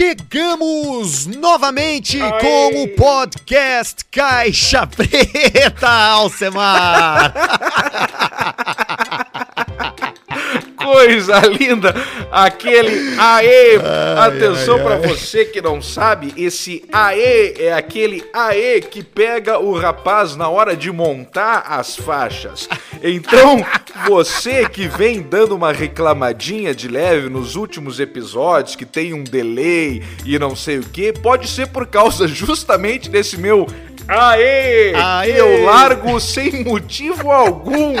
Chegamos novamente com o podcast Caixa Preta, Alcemar. coisa linda! Aquele aê! Ai, Atenção para você que não sabe, esse aê é aquele aê que pega o rapaz na hora de montar as faixas. Então, você que vem dando uma reclamadinha de leve nos últimos episódios, que tem um delay e não sei o que, pode ser por causa justamente desse meu Aê! Aê! Eu largo sem motivo algum,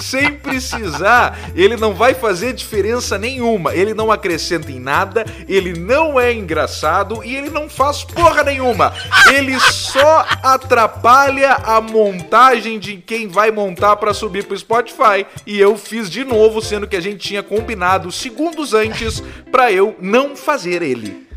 sem precisar. Ele não vai fazer diferença nenhuma. Ele não acrescenta em nada, ele não é engraçado e ele não faz porra nenhuma. Ele só atrapalha a montagem de quem vai montar para subir pro Spotify. E eu fiz de novo, sendo que a gente tinha combinado segundos antes para eu não fazer ele.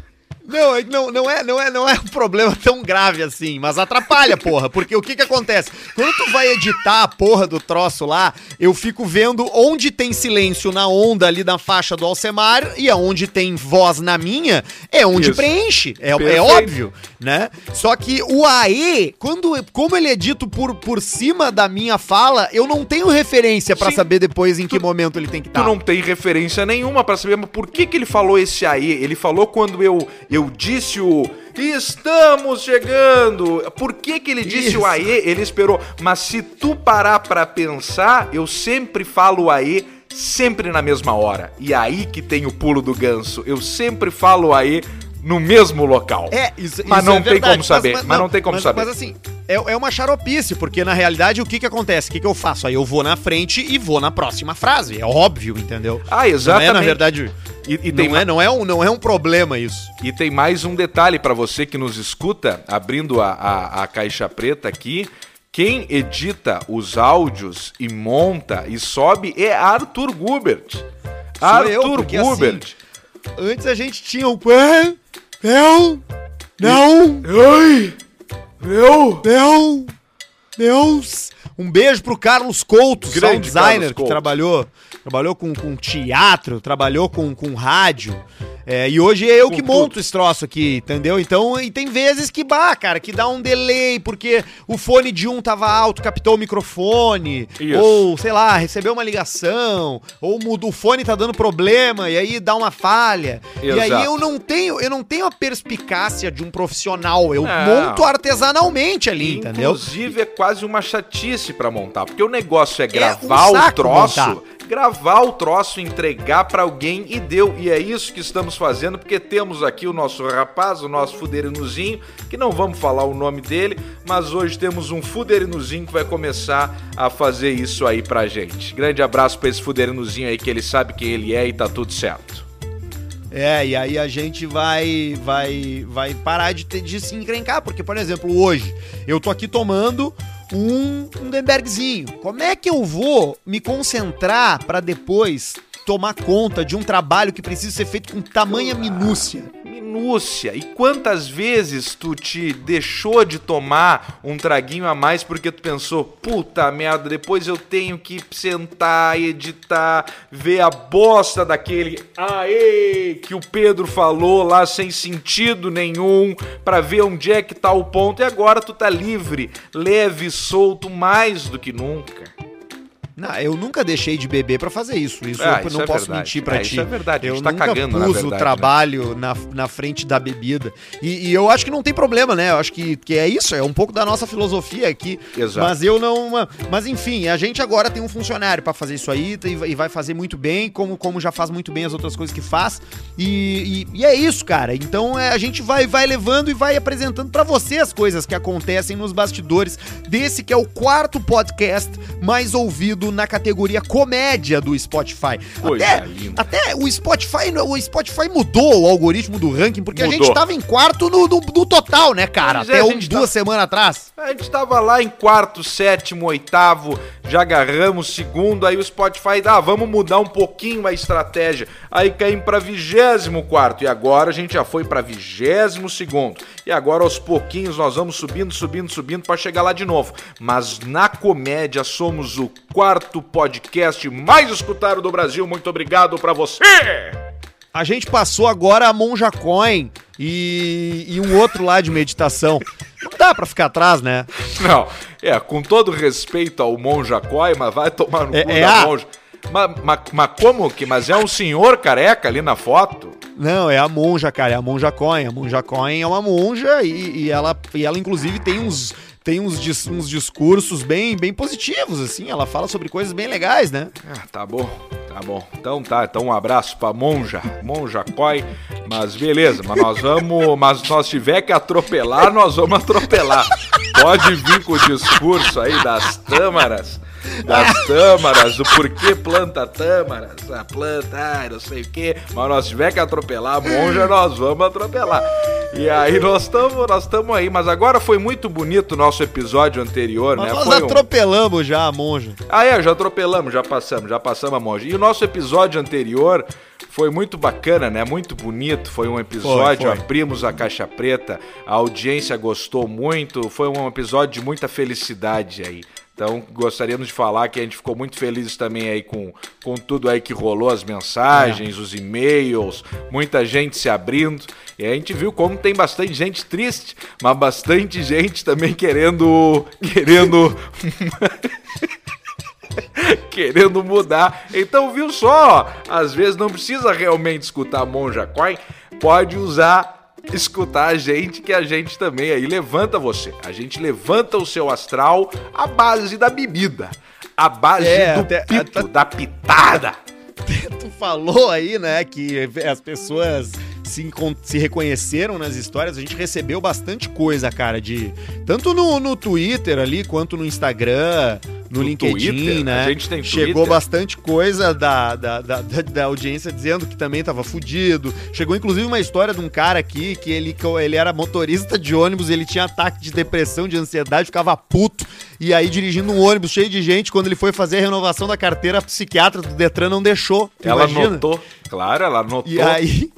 Não, não, não, é, não, é, não é um problema tão grave assim, mas atrapalha, porra. Porque o que que acontece? Quando tu vai editar a porra do troço lá, eu fico vendo onde tem silêncio na onda ali na faixa do Alcemar e aonde tem voz na minha, é onde Isso. preenche. É, é, óbvio, né? Só que o AE, quando, como ele é dito por, por cima da minha fala, eu não tenho referência para saber depois em tu, que momento ele tem que estar. Tu tá. não tem referência nenhuma para saber, por que que ele falou esse AE? Ele falou quando eu eu disse o Estamos chegando! Por que, que ele disse Isso. o AE? Ele esperou. Mas se tu parar pra pensar, eu sempre falo o AE sempre na mesma hora. E aí que tem o pulo do ganso. Eu sempre falo AE no mesmo local. É, isso, mas isso não é tem verdade, como saber. Mas, mas, mas não, não, tem como mas, saber. Mas assim, é, é uma xaropice, porque na realidade o que que acontece? O que que eu faço? Aí eu vou na frente e vou na próxima frase. É óbvio, entendeu? Ah, exatamente. Não é, na verdade. E, e tem não, é, não, é um, não é um problema isso. E tem mais um detalhe para você que nos escuta, abrindo a, a, a caixa preta aqui. Quem edita os áudios e monta e sobe é Arthur Gubert. Sou Arthur eu, Gubert. Assim, antes a gente tinha o. Não! Não! Ai! Meu! Meu! Deus! Um beijo pro Carlos Couto, Grande sound designer, que trabalhou, trabalhou com, com teatro, trabalhou com, com rádio. É, e hoje é eu que monto esse troço aqui, entendeu? Então, e tem vezes que, bah, cara, que dá um delay, porque o fone de um tava alto, captou o microfone, Isso. ou, sei lá, recebeu uma ligação, ou o fone tá dando problema, e aí dá uma falha. Exato. E aí eu não tenho, eu não tenho a perspicácia de um profissional, eu não. monto artesanalmente ali, Inclusive, entendeu? Inclusive, é quase uma chatice para montar, porque o negócio é gravar é um o troço, montar gravar o troço, entregar para alguém e deu. E é isso que estamos fazendo, porque temos aqui o nosso rapaz, o nosso fuderinozinho, que não vamos falar o nome dele, mas hoje temos um fuderinozinho que vai começar a fazer isso aí pra gente. Grande abraço para esse fuderinozinho aí que ele sabe quem ele é e tá tudo certo. É, e aí a gente vai vai vai parar de, ter, de se encrencar, porque, por exemplo, hoje eu tô aqui tomando um Lindenbergzinho. Como é que eu vou me concentrar para depois tomar conta de um trabalho que precisa ser feito com tamanha minúcia? minúcia. E quantas vezes tu te deixou de tomar um traguinho a mais porque tu pensou, puta merda, depois eu tenho que sentar, editar, ver a bosta daquele aê que o Pedro falou lá sem sentido nenhum, para ver onde é que tá o ponto. E agora tu tá livre, leve e solto mais do que nunca. Não, eu nunca deixei de beber para fazer isso. Isso ah, eu isso não é posso verdade. mentir para é, ti. Isso é verdade. Eu tá nunca cagando, pus verdade, o né? trabalho né? na, na frente da bebida. E, e, eu acho que não tem problema, né? Eu acho que, que é isso, é um pouco da nossa filosofia aqui. Exato. Mas eu não. Mas enfim, a gente agora tem um funcionário para fazer isso aí e vai fazer muito bem, como, como já faz muito bem as outras coisas que faz. E, e, e é isso, cara. Então é, a gente vai, vai levando e vai apresentando para você as coisas que acontecem nos bastidores desse que é o quarto podcast mais ouvido na categoria comédia do Spotify. Coisa até, linda. até o Spotify, o Spotify mudou o algoritmo do ranking, porque mudou. a gente tava em quarto no, no, no total, né, cara? Mas até é, um, duas tá... semanas atrás. A gente tava lá em quarto, sétimo, oitavo, já agarramos segundo, aí o Spotify, ah, vamos mudar um pouquinho a estratégia. Aí caímos pra vigésimo quarto, e agora a gente já foi pra vigésimo segundo. E agora aos pouquinhos nós vamos subindo, subindo, subindo para chegar lá de novo. Mas na comédia somos o quarto podcast mais escutado do Brasil. Muito obrigado para você. A gente passou agora a Monja Coin e, e um outro lá de meditação. Não dá pra ficar atrás, né? Não, é, com todo respeito ao monja Koi, mas vai tomar no é, cu é da a... monja. Mas, mas, mas como que? Mas é um senhor careca ali na foto? Não, é a monja, cara, é a monja Coin. A monja Coin é uma monja e, e, ela, e ela, inclusive, tem uns, tem uns, dis, uns discursos bem, bem positivos, assim. Ela fala sobre coisas bem legais, né? Ah, tá bom, tá bom. Então tá, então um abraço pra monja, monja Coin. Mas beleza, mas nós vamos, mas se nós tiver que atropelar, nós vamos atropelar. Pode vir com o discurso aí das tâmaras das tâmaras, do porquê planta tâmaras, a planta, ai, não sei o quê. Mas nós tiver que atropelar a monja, nós vamos atropelar. E aí nós estamos nós estamos aí, mas agora foi muito bonito o nosso episódio anterior, mas né? Nós foi atropelamos um... já a monja. Ah, é, já atropelamos, já passamos, já passamos a monja. E o nosso episódio anterior foi muito bacana, né? Muito bonito. Foi um episódio, foi, foi. abrimos a caixa preta, a audiência gostou muito. Foi um episódio de muita felicidade aí. Então, gostaríamos de falar que a gente ficou muito feliz também aí com, com tudo aí que rolou, as mensagens, é. os e-mails, muita gente se abrindo. E a gente viu como tem bastante gente triste, mas bastante gente também querendo. querendo. querendo mudar. Então, viu só? Às vezes não precisa realmente escutar Monja Coin, pode usar escutar a gente, que a gente também aí levanta você. A gente levanta o seu astral à base da bebida, à base é, do até, pito, até, da pitada. Tu falou aí, né, que as pessoas se, se reconheceram nas histórias. A gente recebeu bastante coisa, cara, de tanto no, no Twitter ali quanto no Instagram no, no LinkedIn, Twitter, né? A gente tem Chegou Twitter. bastante coisa da, da, da, da, audiência dizendo que também tava fudido. Chegou inclusive uma história de um cara aqui que ele, ele era motorista de ônibus, ele tinha ataque de depressão, de ansiedade, ficava puto. E aí, dirigindo um ônibus cheio de gente, quando ele foi fazer a renovação da carteira, a psiquiatra do Detran não deixou. Ela imagina? notou, claro, ela notou. E aí.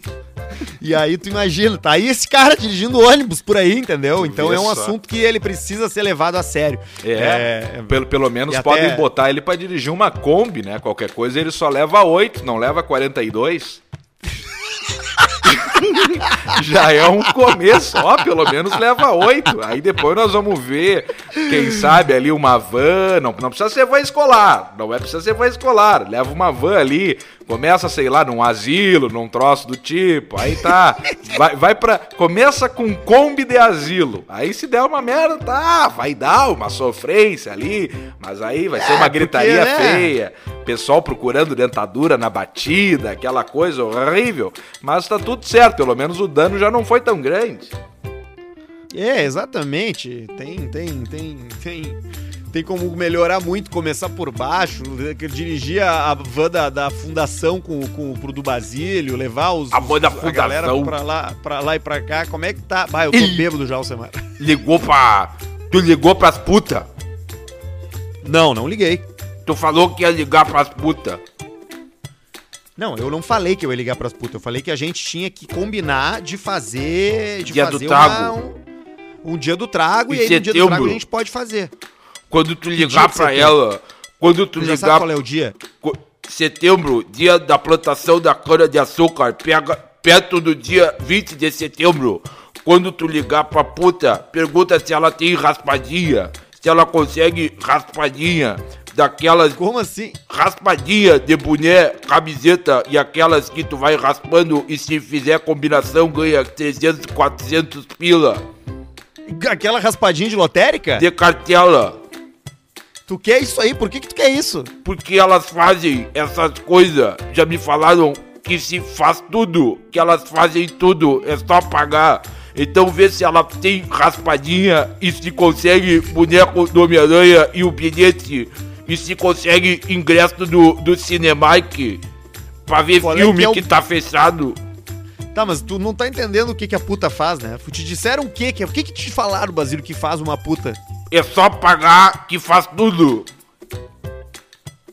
E aí tu imagina, tá aí esse cara dirigindo ônibus por aí, entendeu? Então é um só. assunto que ele precisa ser levado a sério. É, é pelo, pelo menos podem até... botar ele para dirigir uma Kombi, né? Qualquer coisa ele só leva 8, não leva 42. já é um começo, ó, pelo menos leva oito. Aí depois nós vamos ver, quem sabe ali uma van, não, não precisa ser van escolar, não é precisa ser van escolar, leva uma van ali, começa, sei lá, num asilo, num troço do tipo, aí tá, vai, vai pra, começa com Kombi de asilo, aí se der uma merda, tá, vai dar uma sofrência ali, mas aí vai ser uma é, gritaria porque, né? feia, pessoal procurando dentadura na batida, aquela coisa horrível, mas tá tudo certo, pelo menos o dano já não foi tão grande. É, exatamente. Tem, tem, tem, tem. Tem como melhorar muito, começar por baixo, dirigir a van da, da fundação com, com, pro do Basílio, levar os, a, van da fundação. a galera pra lá, pra lá e pra cá. Como é que tá? Bah, eu tô Ih, bêbado já, Alcemar. Ligou pra. Tu ligou pras putas? Não, não liguei. Tu falou que ia ligar pras putas. Não, eu não falei que eu ia ligar pras putas. Eu falei que a gente tinha que combinar de fazer. De dia fazer do trago. Uma, um, um, dia do trago e, e aí no dia do trago a gente pode fazer. Quando tu ligar pra ela. Quando tu, tu ligar. Sabe qual é o dia? Setembro, dia da plantação da cana-de-açúcar. Pega perto do dia 20 de setembro. Quando tu ligar pra puta, pergunta se ela tem raspadinha. Se ela consegue raspadinha daquelas. Como assim? Raspadinha de boné, camiseta e aquelas que tu vai raspando e se fizer combinação ganha 300, 400 pila. Aquela raspadinha de lotérica? De cartela. Tu quer isso aí? Por que, que tu quer isso? Porque elas fazem essas coisas. Já me falaram que se faz tudo, que elas fazem tudo, é só pagar. Então vê se ela tem raspadinha e se consegue boneco do Homem-Aranha e o bilhete e se consegue ingresso do, do Cinemark pra ver Qual filme é que, é o... que tá fechado. Tá, mas tu não tá entendendo o que, que a puta faz, né? Te disseram o que? O que, que te falaram, Basílio, que faz uma puta? É só pagar que faz tudo.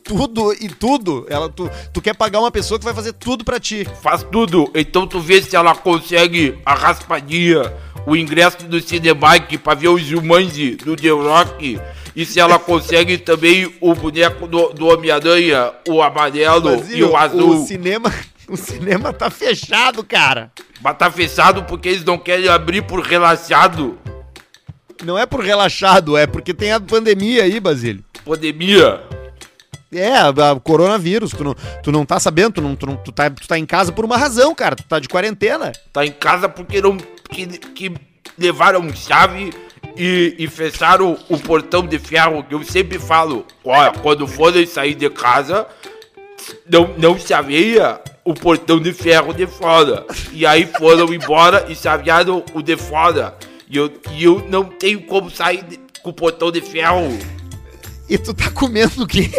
Tudo e tudo? Ela, tu, tu quer pagar uma pessoa que vai fazer tudo pra ti. Faz tudo. Então tu vê se ela consegue a raspadinha, o ingresso do Cinemark pra ver os Jumanji do The Rock e se ela consegue também o boneco do, do Homem-Aranha, o amarelo Brasil, e o azul. O cinema, O cinema tá fechado, cara. Mas tá fechado porque eles não querem abrir por relaxado. Não é por relaxado, é porque tem a pandemia aí, Basílio. Pandemia? É, a, a coronavírus. Tu não, tu não tá sabendo, tu, não, tu, não, tu, tá, tu tá em casa por uma razão, cara. Tu tá de quarentena. Tá em casa porque não. Que, que levaram chave e, e fecharam o, portão de ferro que eu sempre falo. Olha, quando forem sair de casa, não, não chaveia o portão de ferro de fora. E aí foram embora e chavearam o de fora. E eu, e eu não tenho como sair de, com o portão de ferro. E tu tá comendo o quê?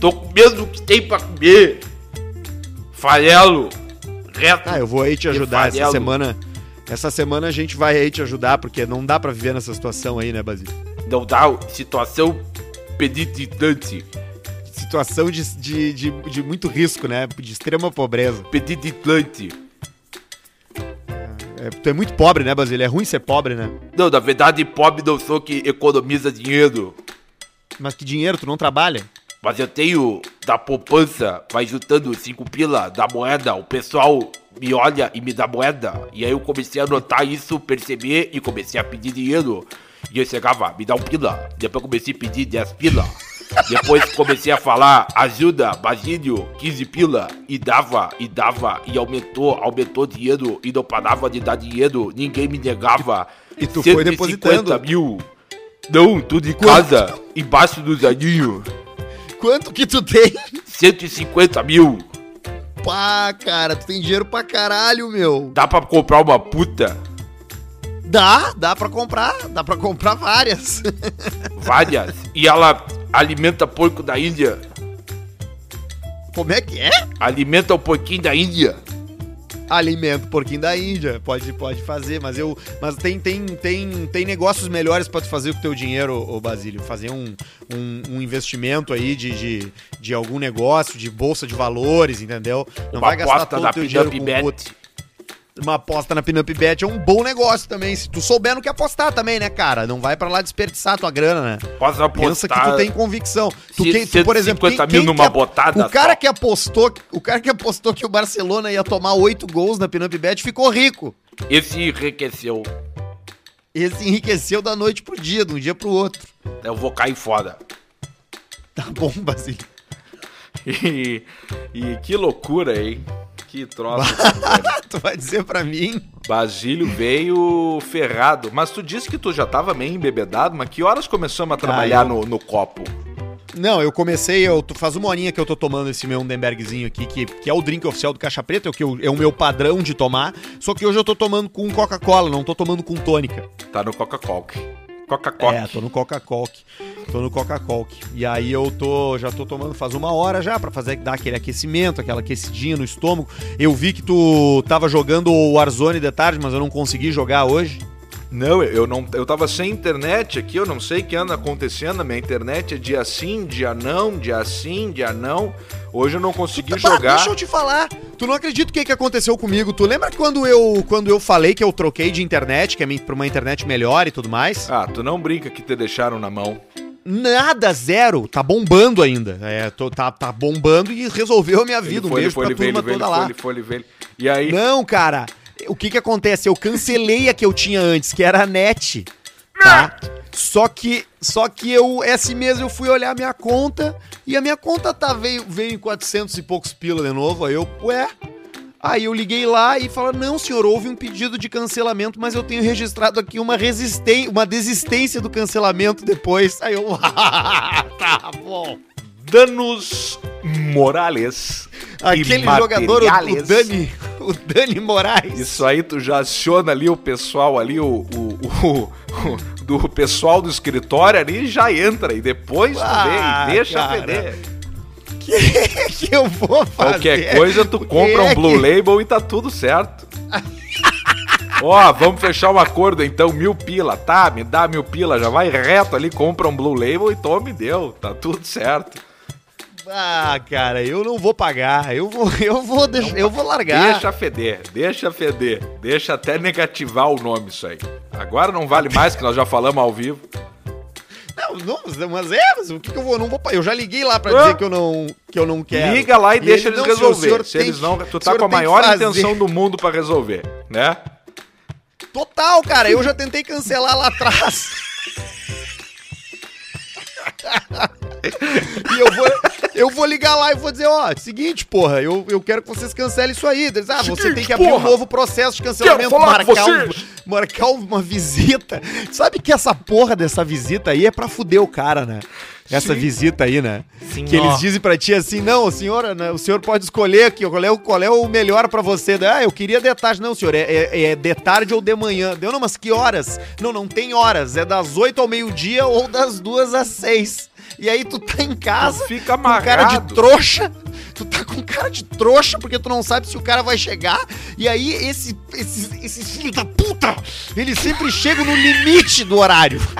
Tô comendo o que tem pra comer. Farelo. Reto. Ah, eu vou aí te ajudar essa semana. Essa semana a gente vai aí te ajudar, porque não dá para viver nessa situação aí, né, Basílio? Não dá, situação pedititante. Situação de, de, de, de, muito risco, né? De extrema pobreza. Pedititante. É, tu é muito pobre, né, Basílio? É ruim ser pobre, né? Não, na verdade, pobre não sou que economiza dinheiro. Mas que dinheiro? Tu não trabalha? Mas eu tenho da poupança, vai juntando cinco pila da moeda, o pessoal me olha e me dá moeda. E aí eu comecei a notar isso, perceber e comecei a pedir dinheiro. E eu chegava, me dá um pila. Depois comecei a pedir 10 pila. Depois comecei a falar, ajuda, Basílio, 15 pila. E dava, e dava, e aumentou, aumentou dinheiro. E não parava de dar dinheiro, ninguém me negava. E tu foi depositando? mil. Não, tudo em casa, embaixo do zaninho. Quanto que tu tem? 150 mil pá, cara. Tu tem dinheiro pra caralho, meu. Dá pra comprar uma puta? Dá, dá pra comprar. Dá pra comprar várias. Várias? E ela alimenta porco da Índia? Como é que é? Alimenta o porquinho da Índia alimento porquinho da Índia, pode, pode fazer, mas eu, mas tem, tem, tem, tem negócios melhores para tu fazer com o teu dinheiro, o Basílio, fazer um, um, um, investimento aí de, de, de algum negócio, de bolsa de valores, entendeu? Não Uma vai gastar todo o teu dinheiro com bet uma aposta na Pinup Bet é um bom negócio também. Se tu souber no que apostar também, né, cara? Não vai para lá desperdiçar tua grana, né? Posso apostar. Pensa que tu tem convicção. Tu, quem, tu por exemplo, quem, mil numa botada o cara só. que apostou, o cara que apostou que o Barcelona ia tomar oito gols na Pinup Bet ficou rico. Esse enriqueceu. Esse enriqueceu da noite pro dia, de um dia pro outro. Eu vou cair foda. Tá bom, Basílio. E, e que loucura, hein? Que troço. tu vai dizer pra mim? Basílio veio ferrado. Mas tu disse que tu já tava meio embebedado, mas que horas começamos a trabalhar ah, eu... no, no copo? Não, eu comecei, eu faz uma horinha que eu tô tomando esse meu Undenbergzinho aqui, que, que é o drink oficial do Caixa Preta, é o, que eu, é o meu padrão de tomar. Só que hoje eu tô tomando com Coca-Cola, não tô tomando com tônica. Tá no Coca-Cola. Coca-Cola. É, tô no Coca-Cola. Tô no Coca-Cola. E aí eu tô, já tô tomando faz uma hora já para fazer dar aquele aquecimento, aquela aquecidinha no estômago. Eu vi que tu tava jogando o Warzone de tarde, mas eu não consegui jogar hoje. Não, eu não, eu tava sem internet aqui, eu não sei o que anda acontecendo, a minha internet é dia sim, dia não, dia sim, dia não. Hoje eu não consegui tá, jogar. Deixa eu te falar, tu não acredita o que, que aconteceu comigo. Tu lembra quando eu quando eu falei que eu troquei de internet, que é pra uma internet melhor e tudo mais? Ah, tu não brinca que te deixaram na mão. Nada, zero. Tá bombando ainda. É, tô, tá, tá bombando e resolveu a minha vida. Foi, um beijo foi, pra turma toda lá. Foi, foi, e aí? Não, cara o que que acontece? Eu cancelei a que eu tinha antes, que era a net, tá? Só que, só que eu, esse mês eu fui olhar a minha conta e a minha conta tá, veio, veio em 400 e poucos pila de novo. Aí eu, ué. Aí eu liguei lá e falaram: não, senhor, houve um pedido de cancelamento, mas eu tenho registrado aqui uma resistência, uma desistência do cancelamento depois. Aí eu, tá bom. Danos Morales. Aquele jogador, o, Dani, o Dani Moraes. Isso aí, tu já aciona ali o pessoal ali, o, o, o, o do pessoal do escritório ali já entra e depois ah, tu vê e deixa cara. Que que eu vou fazer? Qualquer coisa tu compra um Blue Label e tá tudo certo. Ó, oh, vamos fechar um acordo então, mil pila, tá? Me dá mil pila, já vai reto ali, compra um Blue Label e tome, deu, tá tudo certo. Ah, cara, eu não vou pagar. Eu vou, eu vou, eu vou largar. Deixa feder, deixa feder. Deixa até negativar o nome isso aí. Agora não vale mais que nós já falamos ao vivo. Não, não, mas é, mas o que, que eu vou? Não vou. Eu já liguei lá pra ah. dizer que eu não, que eu não quero. Liga lá e, e deixa ele, eles não, resolver. Senhor, Se eles não, tu tá com a maior intenção do mundo pra resolver, né? Total, cara. Eu já tentei cancelar lá atrás. e eu vou, eu vou ligar lá e vou dizer, ó, seguinte, porra, eu, eu quero que vocês cancelem isso aí. Eles, ah, seguinte, você tem que abrir porra, um novo processo de cancelamento, marcar, um, marcar uma visita. Sabe que essa porra dessa visita aí é pra fuder o cara, né? essa Sim. visita aí, né? Sim, que eles dizem pra ti assim, não, senhora, né, o senhor pode escolher aqui, qual é o, qual é o melhor pra você. Ah, eu queria de tarde. Não, senhor, é, é, é de tarde ou de manhã. Deu, não, mas que horas? Não, não tem horas. É das 8 ao meio-dia ou das duas às seis. E aí tu tá em casa, tu fica amarrado. com cara de trouxa, tu tá com cara de trouxa porque tu não sabe se o cara vai chegar. E aí esse, esses, esses filhos da puta, eles sempre chegam no limite do horário.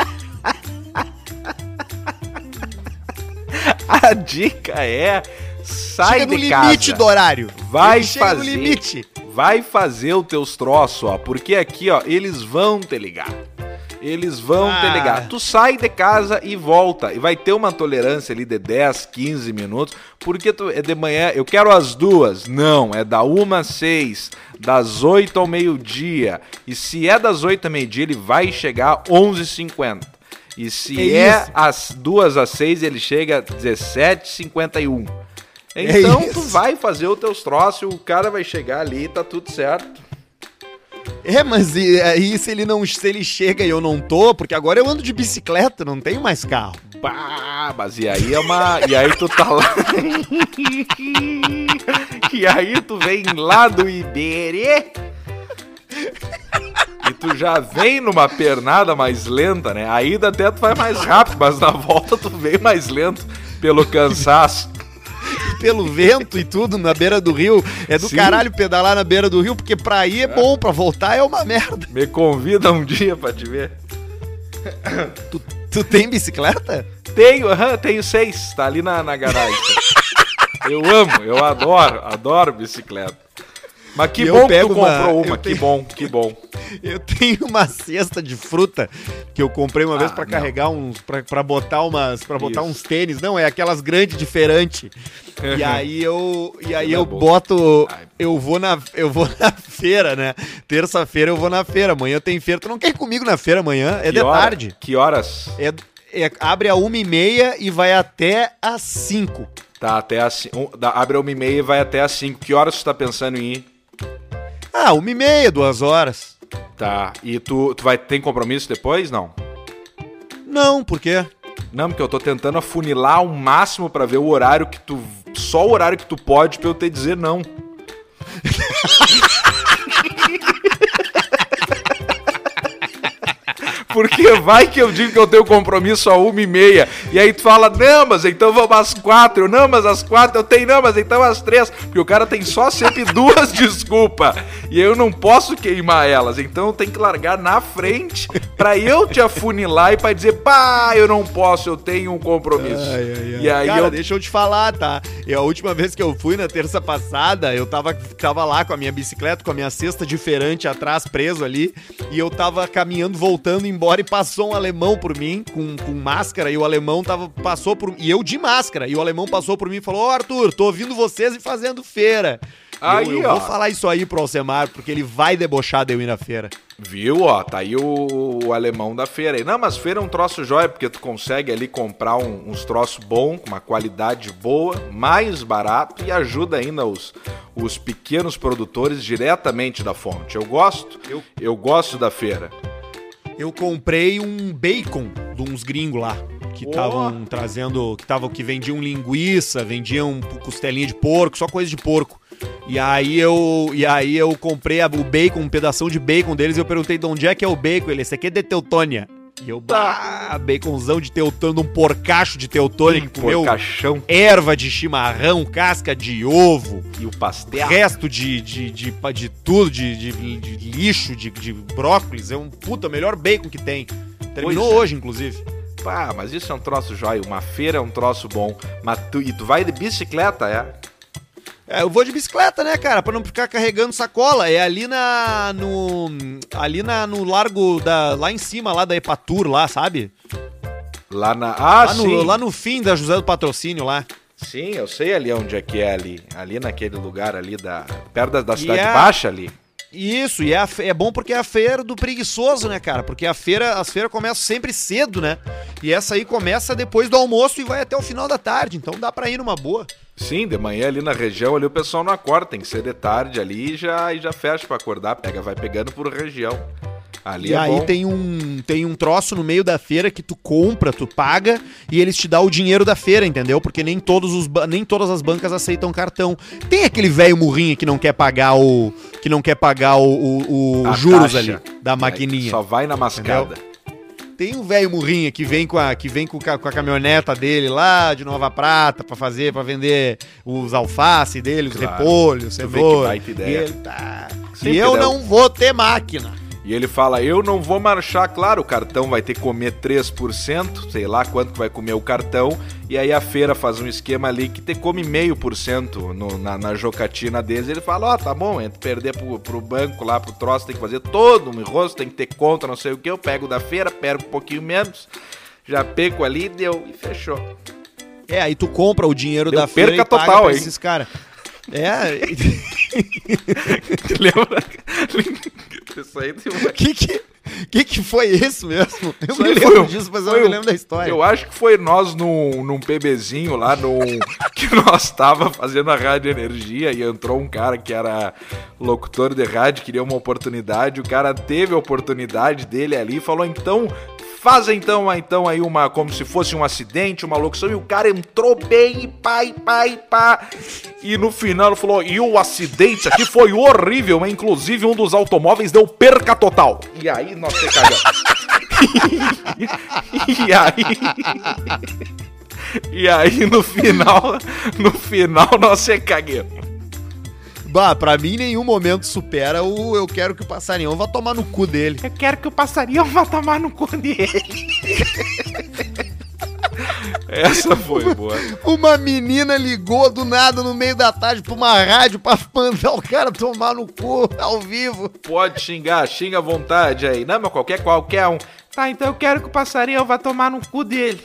A dica é sai chega de casa. limite do horário. Vai fazer. no limite. Vai fazer os teus troços, ó, porque aqui, ó, eles vão te ligar. Eles vão ah. te ligar. Tu sai de casa e volta. E vai ter uma tolerância ali de 10, 15 minutos. Porque tu é de manhã, eu quero as duas. Não, é da 1 às 6, das 8 ao meio-dia. E se é das 8 ao meio-dia, ele vai chegar 11h50. E se é, é as duas às seis, ele chega a 17h51. É então é tu vai fazer os teus troços, o cara vai chegar ali tá tudo certo. É, mas e, aí se ele não se ele chega e eu não tô, porque agora eu ando de bicicleta, não tenho mais carro. Bah, mas e aí é uma. E aí tu tá lá. e aí tu vem lá do Iberê e tu já vem numa pernada mais lenta, né? A ida até tu vai mais rápido, mas na volta tu vem mais lento pelo cansaço. pelo vento e tudo na beira do rio. É do Sim. caralho pedalar na beira do rio, porque pra ir é, é bom, pra voltar é uma merda. Me convida um dia pra te ver. Tu, tu tem bicicleta? Tenho, uhum, tenho seis, tá ali na, na garagem. eu amo, eu adoro, adoro bicicleta. Mas que bom que tu comprou uma, uma, que tenho, bom, que bom. Eu tenho uma cesta de fruta que eu comprei uma ah, vez para carregar uns, para botar umas, para botar uns tênis, não, é aquelas grandes diferentes. e aí eu, e aí é eu boto, eu vou na, eu vou na feira, né? Terça-feira eu vou na feira, amanhã tem feira. Tu não quer ir comigo na feira amanhã? É que de hora? tarde. Que horas? É, é, abre a uma e meia e vai até às cinco. Tá, até às um, abre a uma e meia e vai até às cinco. Que horas tu tá pensando em ir? Ah, uma e meia, duas horas. Tá. E tu, tu vai ter compromisso depois, não? Não, por quê? Não, porque eu tô tentando afunilar ao máximo para ver o horário que tu. Só o horário que tu pode pra eu te dizer não. Porque vai que eu digo que eu tenho compromisso a uma e meia. E aí tu fala, não, mas então vamos às quatro. Não, mas às quatro eu tenho, não, mas então às três. Porque o cara tem só sempre duas desculpas. E eu não posso queimar elas. Então eu tenho que largar na frente pra eu te afunilar e pra dizer, pá, eu não posso, eu tenho um compromisso. Ai, ai, ai. E aí cara, eu... deixa eu te falar, tá? E a última vez que eu fui, na terça passada, eu tava, tava lá com a minha bicicleta, com a minha cesta diferente atrás, preso ali. E eu tava caminhando, voltando embora embora e passou um alemão por mim com, com máscara e o alemão tava, passou por e eu de máscara e o alemão passou por mim e falou: Ó, oh, Arthur, tô ouvindo vocês e fazendo feira. Aí, eu, eu vou falar isso aí pro Alcemar, porque ele vai debochar de eu ir na feira. Viu, ó, tá aí o, o alemão da feira. Não, mas feira é um troço jóia, porque tu consegue ali comprar um, uns troços bons, com uma qualidade boa, mais barato e ajuda ainda os, os pequenos produtores diretamente da fonte. Eu gosto, eu, eu gosto da feira eu comprei um bacon de uns gringos lá. Que estavam oh. trazendo. Que tava, que vendiam linguiça, vendiam costelinha de porco, só coisa de porco. E aí eu, e aí eu comprei a, o bacon, um pedaço de bacon deles e eu perguntei de onde é que é o bacon. Ele, esse aqui é de Teutônia. E eu, bah, baconzão de teutônio, um porcacho de teutônio que comeu porcachão. erva de chimarrão, casca de ovo. E o pastel. Resto de, de, de, de, de tudo, de, de, de lixo, de, de brócolis. É um puta, melhor bacon que tem. Terminou é. hoje, inclusive. Pá, mas isso é um troço jóia. Uma feira é um troço bom. Mas tu, e tu vai de bicicleta, é? É, eu vou de bicicleta, né, cara? Pra não ficar carregando sacola. É ali na. no. Ali na, no largo da. Lá em cima, lá da Epatur, lá, sabe? Lá na. Ah, lá, no, lá no fim da José do Patrocínio lá. Sim, eu sei ali onde é que é ali. Ali naquele lugar ali da. Perto da, da Cidade é... Baixa ali. Isso, e é, é bom porque é a feira do preguiçoso, né, cara? Porque a feira, as feiras começam sempre cedo, né? E essa aí começa depois do almoço e vai até o final da tarde, então dá pra ir numa boa. Sim, de manhã ali na região ali o pessoal não acorda, tem que ser de tarde ali e já, e já fecha pra acordar, pega, vai pegando por região. Ali e é aí bom. tem um tem um troço no meio da feira que tu compra, tu paga e eles te dão o dinheiro da feira, entendeu? Porque nem todos os nem todas as bancas aceitam cartão. Tem aquele velho murrinho que não quer pagar o que não quer pagar o, o, o juros taxa. ali da é, maquininha. Só vai na mascada. Entendeu? Tem um velho murrinha que vem com a que vem com, a, com a caminhoneta dele lá de Nova Prata para fazer para vender os alface dele, os claro. repolhos, cebola. Que ideia. E, ele tá... e eu não vou ter máquina. E ele fala: Eu não vou marchar, claro, o cartão vai ter que comer 3%, sei lá quanto que vai comer o cartão, e aí a feira faz um esquema ali que te come meio por cento na, na jocatina deles. Ele fala: Ó, oh, tá bom, entre perder pro, pro banco lá, pro troço, tem que fazer todo um enrosto, tem que ter conta, não sei o que. Eu pego da feira, pego um pouquinho menos, já pego ali, deu e fechou. É, aí tu compra o dinheiro deu da feira perca e total, hein? esses caras. É. Lembra? Isso aí tem uma... que, que, que que foi isso mesmo? Eu me lembro disso, mas eu não me lembro da história. Eu acho que foi nós num, num PBzinho lá, num, que nós tava fazendo a rádio energia e entrou um cara que era locutor de rádio, queria uma oportunidade, o cara teve a oportunidade dele ali e falou, então Faz então, então aí uma como se fosse um acidente, uma locução e o cara entrou bem e pá, e pá, e no final falou: "E o acidente aqui foi horrível, mas inclusive um dos automóveis deu perca total". E aí nós cagamos. e aí E aí no final, no final nós se caguemos. Bah, pra mim, nenhum momento supera o eu quero que o passarinho vá tomar no cu dele. Eu quero que o passarinho vá tomar no cu dele. Essa foi boa. Uma menina ligou do nada no meio da tarde pra uma rádio pra mandar o cara tomar no cu ao vivo. Pode xingar, xinga à vontade aí. Não, mas qualquer, qualquer um. Tá, então eu quero que o passarinho vá tomar no cu dele.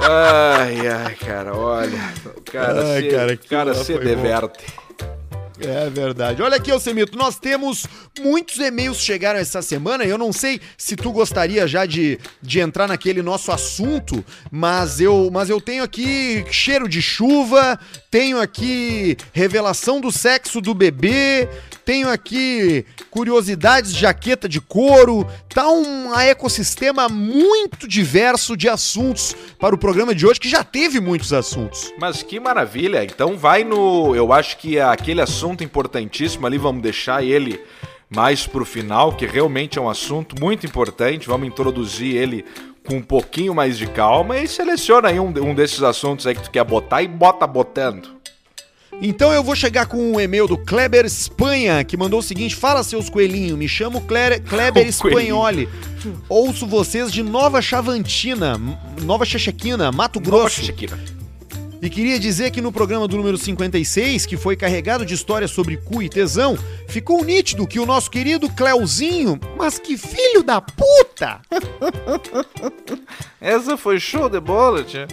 Ai, ai, cara, olha. O cara ai, se, cara, cara se diverte. É verdade. Olha aqui, Alcemito, nós temos muitos e-mails chegaram essa semana. Eu não sei se tu gostaria já de, de entrar naquele nosso assunto, mas eu, mas eu tenho aqui cheiro de chuva, tenho aqui revelação do sexo do bebê, tenho aqui curiosidades de jaqueta de couro. Tá um ecossistema muito diverso de assuntos para o programa de hoje, que já teve muitos assuntos. Mas que maravilha! Então vai no. Eu acho que aquele assunto importantíssimo ali, vamos deixar ele mais pro final, que realmente é um assunto muito importante. Vamos introduzir ele com um pouquinho mais de calma e seleciona aí um, um desses assuntos aí que tu quer botar e bota botando. Então eu vou chegar com um e-mail do Kleber Espanha, que mandou o seguinte: Fala, seus coelhinhos, me chamo Kleber, Kleber Espanholi. Ouço vocês de Nova Chavantina, Nova Chechequina, Mato Grosso. Nova Chechequina. E queria dizer que no programa do número 56, que foi carregado de histórias sobre cu e tesão, ficou nítido que o nosso querido Cleuzinho, mas que filho da puta! Essa foi show de bola, tia.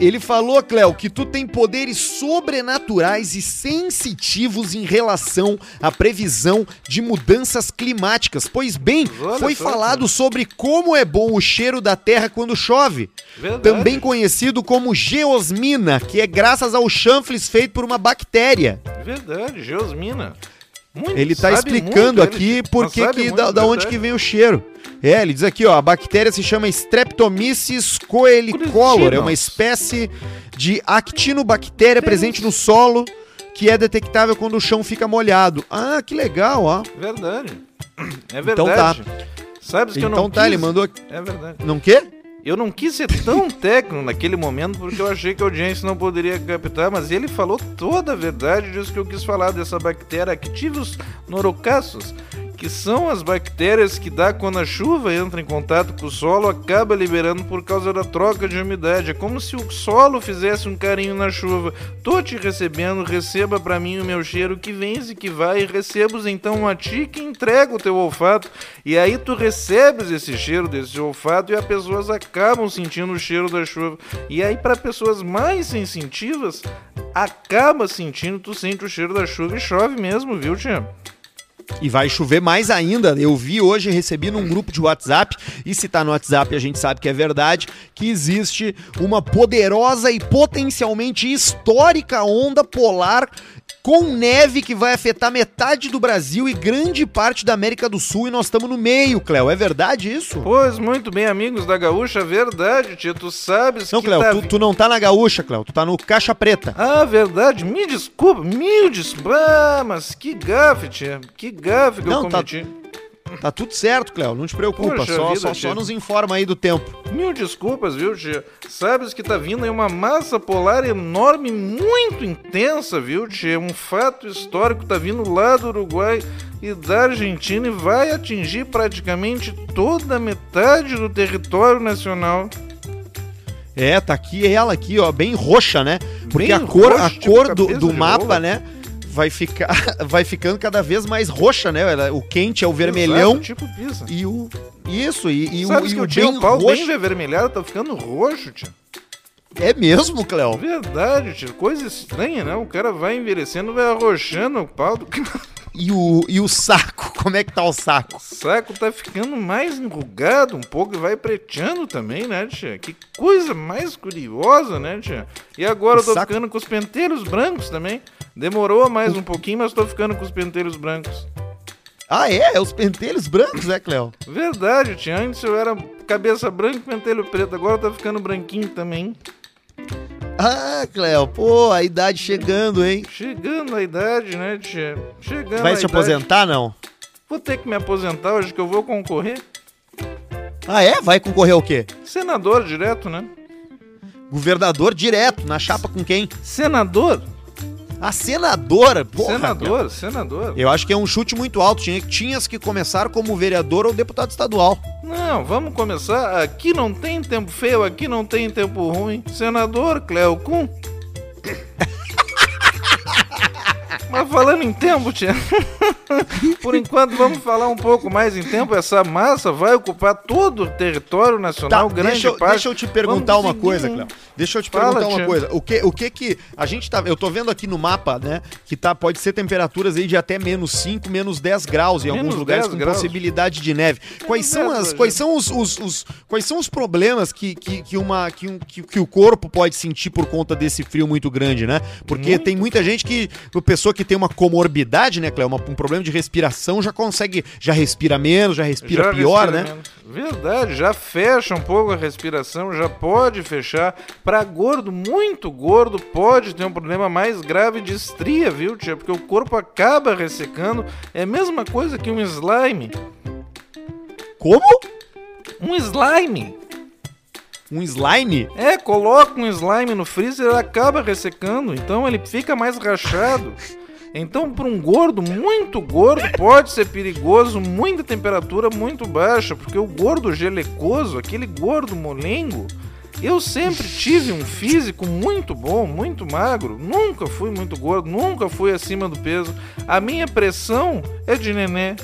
Ele falou, Cléo, que tu tem poderes sobrenaturais e sensitivos em relação à previsão de mudanças climáticas. Pois bem, Olha foi só, falado cara. sobre como é bom o cheiro da terra quando chove. Verdade. Também conhecido como geosmina, que é graças ao chanfles feito por uma bactéria. Verdade, geosmina. Muito, ele está explicando muito, aqui por que, que da, da onde que vem o cheiro. É, ele diz aqui, ó, a bactéria se chama Streptomyces coelicolor, é uma espécie de actinobactéria presente no solo que é detectável quando o chão fica molhado. Ah, que legal, ó. Verdade. É verdade. Então tá. Sabes que então eu não tá, quis... ele mandou... É verdade. Não quê? Eu não quis ser tão técnico naquele momento porque eu achei que a audiência não poderia captar, mas ele falou toda a verdade disso que eu quis falar dessa bactéria Activus norocasus, que são as bactérias que dá quando a chuva entra em contato com o solo, acaba liberando por causa da troca de umidade. É como se o solo fizesse um carinho na chuva. Tô te recebendo, receba para mim o meu cheiro que vens e que vai, recebos então a ti que entrega o teu olfato. E aí tu recebes esse cheiro desse olfato e as pessoas acabam sentindo o cheiro da chuva. E aí para pessoas mais sensitivas, acaba sentindo, tu sente o cheiro da chuva e chove mesmo, viu, tia? E vai chover mais ainda. Eu vi hoje, recebi num grupo de WhatsApp, e se tá no WhatsApp a gente sabe que é verdade, que existe uma poderosa e potencialmente histórica onda polar com neve que vai afetar metade do Brasil e grande parte da América do Sul e nós estamos no meio, Cléo. É verdade isso? Pois, muito bem, amigos da Gaúcha, verdade, tia. Tu sabes não, que. Não, Cléo, tá... tu, tu, não tá na Gaúcha, Cléo. Tu tá no Caixa Preta. Ah, verdade. Me desculpa, mil desculpa. Ah, mas que gafe, tia. Que gafe que não, eu tá cometi. Tá... Tá tudo certo, Cléo, não te preocupa, Poxa só, vida, só, só, nos informa aí do tempo. Mil desculpas, viu, tia? Sabes que tá vindo aí uma massa polar enorme, muito intensa, viu, tia? Um fato histórico tá vindo lá do Uruguai e da Argentina e vai atingir praticamente toda a metade do território nacional. É, tá aqui ela aqui, ó, bem roxa, né? Porque bem a cor, a cor tipo do, do mapa, né? Vai ficar vai ficando cada vez mais roxa, né? O quente é o vermelhão. Exato, tipo pizza. E o isso e, e Sabes o, que o, o bem pau roxo. bem avermelhado tá ficando roxo, tio. É mesmo, Cléo? Verdade, tio. Coisa estranha, né? O cara vai envelhecendo, vai arrochando o pau do E o, e o saco, como é que tá o saco? O saco tá ficando mais enrugado um pouco e vai preteando também, né, tia? Que coisa mais curiosa, né, tia? E agora o eu tô saco... ficando com os penteiros brancos também. Demorou mais um pouquinho, mas tô ficando com os penteiros brancos. Ah, é? É os pentelhos brancos, é, Cléo? Verdade, tia. Antes eu era cabeça branca e pentelho preto. Agora tá ficando branquinho também. Ah, Cléo, pô, a idade chegando, hein? Chegando a idade, né, tia? Chegando Vai se idade. aposentar, não? Vou ter que me aposentar hoje que eu vou concorrer. Ah, é? Vai concorrer o quê? Senador direto, né? Governador direto, na chapa com quem? Senador? A senadora, porra. Senador, senador. Eu acho que é um chute muito alto. Tinha, tinhas que começar como vereador ou deputado estadual. Não, vamos começar. Aqui não tem tempo feio, aqui não tem tempo ruim. Senador Cleo Kuhn. Mas falando em tempo, tia, por enquanto vamos falar um pouco mais em tempo. Essa massa vai ocupar todo o território nacional, tá, grande deixa, parte. Deixa eu te perguntar vamos uma seguir. coisa, Cléo. Deixa eu te Fala, perguntar uma tia. coisa. O que, o que que a gente tá. Eu tô vendo aqui no mapa, né? Que tá, pode ser temperaturas aí de até menos 5, menos 10 graus em menos alguns lugares com graus. possibilidade de neve. Quais são, as, quais são os, os, os, quais são os problemas que, que, que, uma, que, um, que, que o corpo pode sentir por conta desse frio muito grande, né? Porque muito. tem muita gente que. A pessoa que tem uma comorbidade, né, Cléo? um problema de respiração, já consegue, já respira menos, já respira já pior, respira né? Menos. Verdade, já fecha um pouco a respiração, já pode fechar. Para gordo, muito gordo, pode ter um problema mais grave de estria, viu, tia? Porque o corpo acaba ressecando. É a mesma coisa que um slime. Como? Um slime. Um slime? É, coloca um slime no freezer, ele acaba ressecando, então ele fica mais rachado. Então, para um gordo, muito gordo, pode ser perigoso, muita temperatura muito baixa, porque o gordo gelecoso, aquele gordo molengo, eu sempre tive um físico muito bom, muito magro, nunca fui muito gordo, nunca fui acima do peso. A minha pressão é de nenê.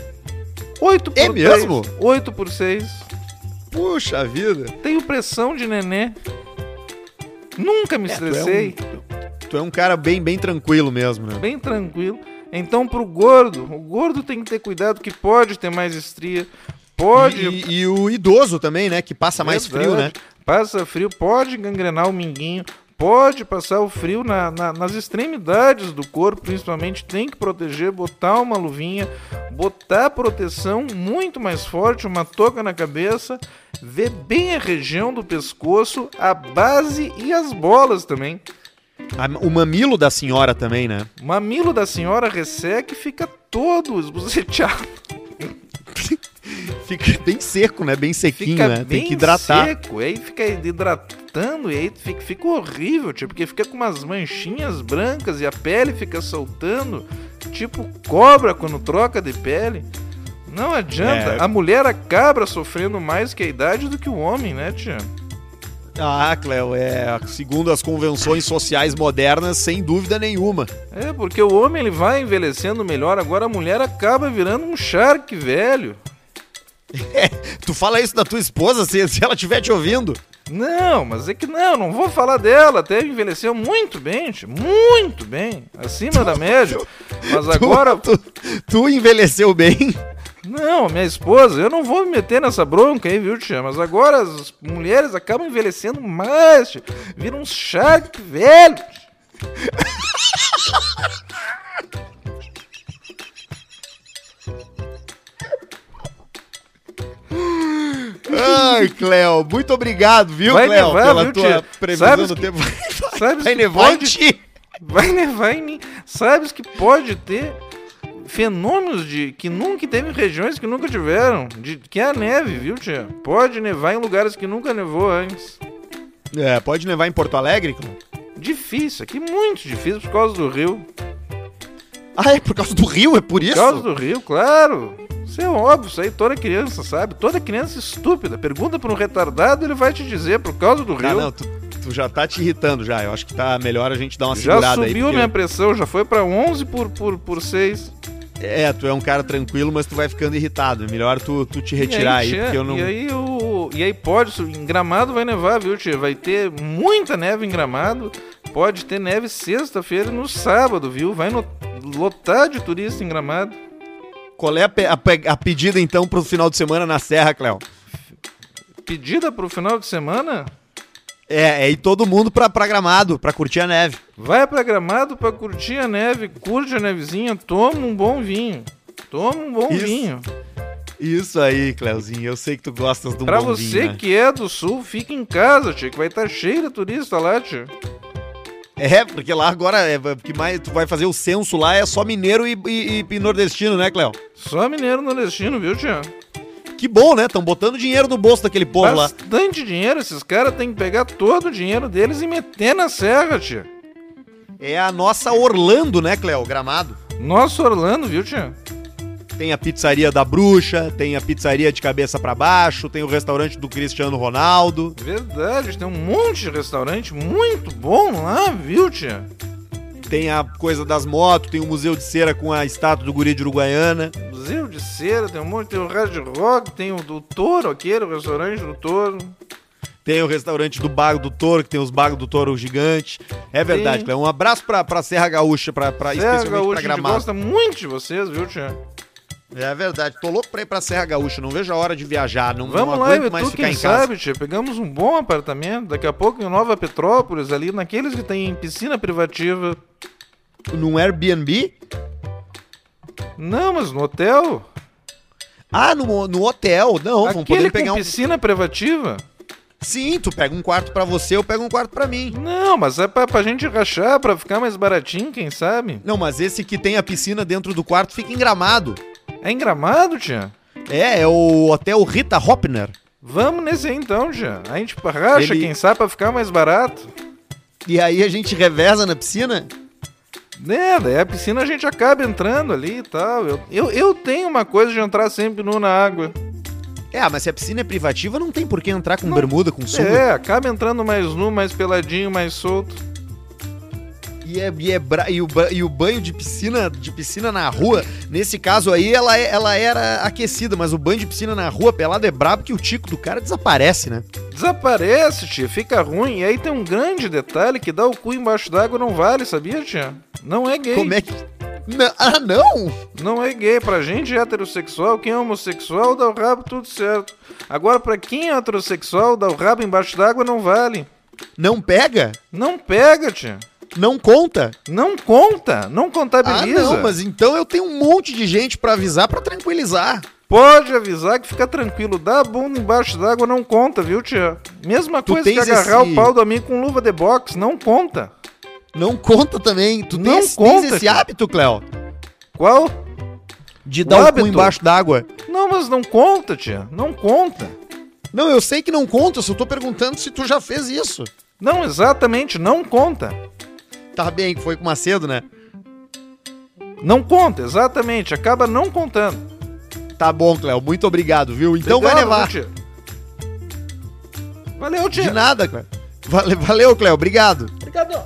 8 por é mesmo? 8 por 6. Puxa vida. Tenho pressão de nenê. Nunca me é, estressei. Tu é, um, tu é um cara bem, bem tranquilo mesmo, né? Bem tranquilo. Então, pro gordo, o gordo tem que ter cuidado que pode ter mais estria, pode. E, e o idoso também, né? Que passa mais frio, né? Passa frio, pode gangrenar o minguinho, pode passar o frio na, na, nas extremidades do corpo, principalmente. Tem que proteger, botar uma luvinha, botar proteção muito mais forte, uma touca na cabeça, ver bem a região do pescoço, a base e as bolas também. O mamilo da senhora também, né? O mamilo da senhora resseca e fica todo esbuceteado. fica bem seco, né? Bem sequinho, fica né? Tem que hidratar. seco, aí fica hidratando e aí fica, fica horrível, tipo, porque fica com umas manchinhas brancas e a pele fica soltando, tipo cobra quando troca de pele. Não adianta. É. A mulher acaba sofrendo mais que a idade do que o homem, né, tia? Ah, Cléo, é, segundo as convenções sociais modernas, sem dúvida nenhuma. É, porque o homem ele vai envelhecendo melhor, agora a mulher acaba virando um charque velho. É, tu fala isso da tua esposa se, se ela estiver te ouvindo? Não, mas é que não, não vou falar dela. Até envelheceu muito bem, muito bem. Acima da média. Mas agora. Tu, tu, tu envelheceu bem? Não, minha esposa, eu não vou me meter nessa bronca aí, viu, tia? Mas agora as mulheres acabam envelhecendo mais, tia. Viram uns charque velhos. Ai, Cléo, muito obrigado, viu, vai Cléo, nevar, pela viu, tua tia? previsão Sabes do que, tempo. Sabes vai nevar pode, em ti. Vai nevar em mim. Sabes que pode ter fenômenos de que nunca teve regiões que nunca tiveram, de que é a neve, viu, tia? Pode nevar em lugares que nunca nevou antes. É, pode nevar em Porto Alegre? Difícil, aqui muito difícil por causa do rio. Ah, é por causa do rio? É por isso? Por causa do rio, claro. Isso é óbvio, isso aí toda criança sabe. Toda criança estúpida. Pergunta para um retardado, ele vai te dizer por causa do tá, rio. não, tu, tu, já tá te irritando já. Eu acho que tá melhor a gente dar uma já segurada aí. Já subiu porque... minha pressão, já foi para 11 por, por, por 6. É, tu é um cara tranquilo, mas tu vai ficando irritado. É melhor tu, tu te retirar aí, aí porque eu não. E aí, o... e aí pode, em gramado vai nevar, viu, tia? Vai ter muita neve em gramado. Pode ter neve sexta-feira e no sábado, viu? Vai no... lotar de turista em gramado. Qual é a, a, a pedida então pro final de semana na Serra, Cléo? Pedida pro final de semana? É, é ir todo mundo pra, pra Gramado, pra curtir a neve. Vai pra Gramado pra curtir a neve, curte a nevezinha, toma um bom vinho. Toma um bom Isso. vinho. Isso aí, Cleuzinho, eu sei que tu gostas de um pra bom vinho. Pra você né? que é do sul, fica em casa, tio, que vai estar tá cheio de turista lá, tio. É, porque lá agora, é, que mais tu vai fazer o censo lá, é só mineiro e, e, e nordestino, né, Cleo? Só mineiro nordestino, viu, tio? Que bom, né? Estão botando dinheiro no bolso daquele povo Bastante lá. Bastante dinheiro. Esses caras têm que pegar todo o dinheiro deles e meter na serra, tia. É a nossa Orlando, né, Cléo? Gramado. Nossa Orlando, viu, tia? Tem a pizzaria da Bruxa, tem a pizzaria de cabeça para baixo, tem o restaurante do Cristiano Ronaldo. Verdade, tem um monte de restaurante muito bom lá, viu, tia? Tem a coisa das motos, tem o Museu de Cera com a estátua do Guri de Uruguaiana. Museu de Cera, tem um monte, tem o Red Rock, tem o do Toro, aquele, o restaurante do Toro. Tem o restaurante do Bago do Toro, que tem os Bagos do Toro gigante. É verdade, Cléo. Um abraço pra, pra Serra Gaúcha, pra, pra, Serra especialmente Gaúcha, pra Gramado. A gente gosta muito de vocês, viu, Tia? É verdade. Tô louco pra ir pra Serra Gaúcha. Não vejo a hora de viajar. Não, Vamos não lá, aguento mais ficar em casa. sabe, tia. Pegamos um bom apartamento. Daqui a pouco em Nova Petrópolis, ali naqueles que tem piscina privativa. Num Airbnb? Não, mas no hotel. Ah, no, no hotel. Não, Aquele vamos poder pegar com um... piscina privativa? Sim, tu pega um quarto para você, eu pego um quarto para mim. Não, mas é pra, pra gente rachar, pra ficar mais baratinho, quem sabe? Não, mas esse que tem a piscina dentro do quarto fica em Gramado. É em Gramado, tia? É, é o Hotel Rita Hopner. Vamos nesse aí então, tia. A gente racha, Ele... quem sabe, pra ficar mais barato. E aí a gente reveza na piscina? Né, daí a piscina a gente acaba entrando ali e tal. Eu, eu, eu tenho uma coisa de entrar sempre nu na água. É, mas se a piscina é privativa, não tem por que entrar com não, bermuda, com sunga. É, acaba entrando mais nu, mais peladinho, mais solto. E, é, e, é bra... e, o, e o banho de piscina de piscina na rua, nesse caso aí, ela, é, ela era aquecida, mas o banho de piscina na rua pelado é brabo que o tico do cara desaparece, né? Desaparece, tia, fica ruim. E aí tem um grande detalhe que dá o cu embaixo d'água não vale, sabia, tia? Não é gay. Como é que. Não, ah, não? Não é gay. Pra gente heterossexual, quem é homossexual dá o rabo tudo certo. Agora, pra quem é heterossexual, dá o rabo embaixo d'água não vale. Não pega? Não pega, tia. Não conta? Não conta, não contabiliza. Ah, não, mas então eu tenho um monte de gente para avisar, para tranquilizar. Pode avisar que fica tranquilo. Dar a bunda embaixo d'água não conta, viu, tia? Mesma tu coisa que agarrar esse... o pau do amigo com luva de boxe, não conta. Não conta também. Tu não tens, conta, tens esse tia. hábito, Cléo? Qual? De dar o, o cu embaixo d'água. Não, mas não conta, tia. Não conta. Não, eu sei que não conta, eu só tô perguntando se tu já fez isso. Não, exatamente, não conta. Tá bem, que foi com Macedo, né? Não conta, exatamente. Acaba não contando. Tá bom, Cléo. Muito obrigado, viu? Então obrigado, vai levar. Tia. Valeu, tia. De nada, Cléo. Valeu, valeu Cléo. Obrigado. Obrigado.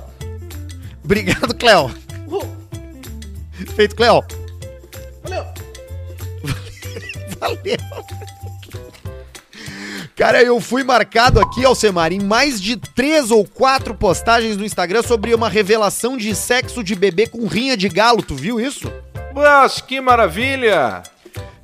Obrigado, Cléo. Uhul. Feito, Cléo. Valeu. valeu. Cara, eu fui marcado aqui, Alcemar, em mais de três ou quatro postagens no Instagram sobre uma revelação de sexo de bebê com rinha de galo. Tu viu isso? Mas que maravilha!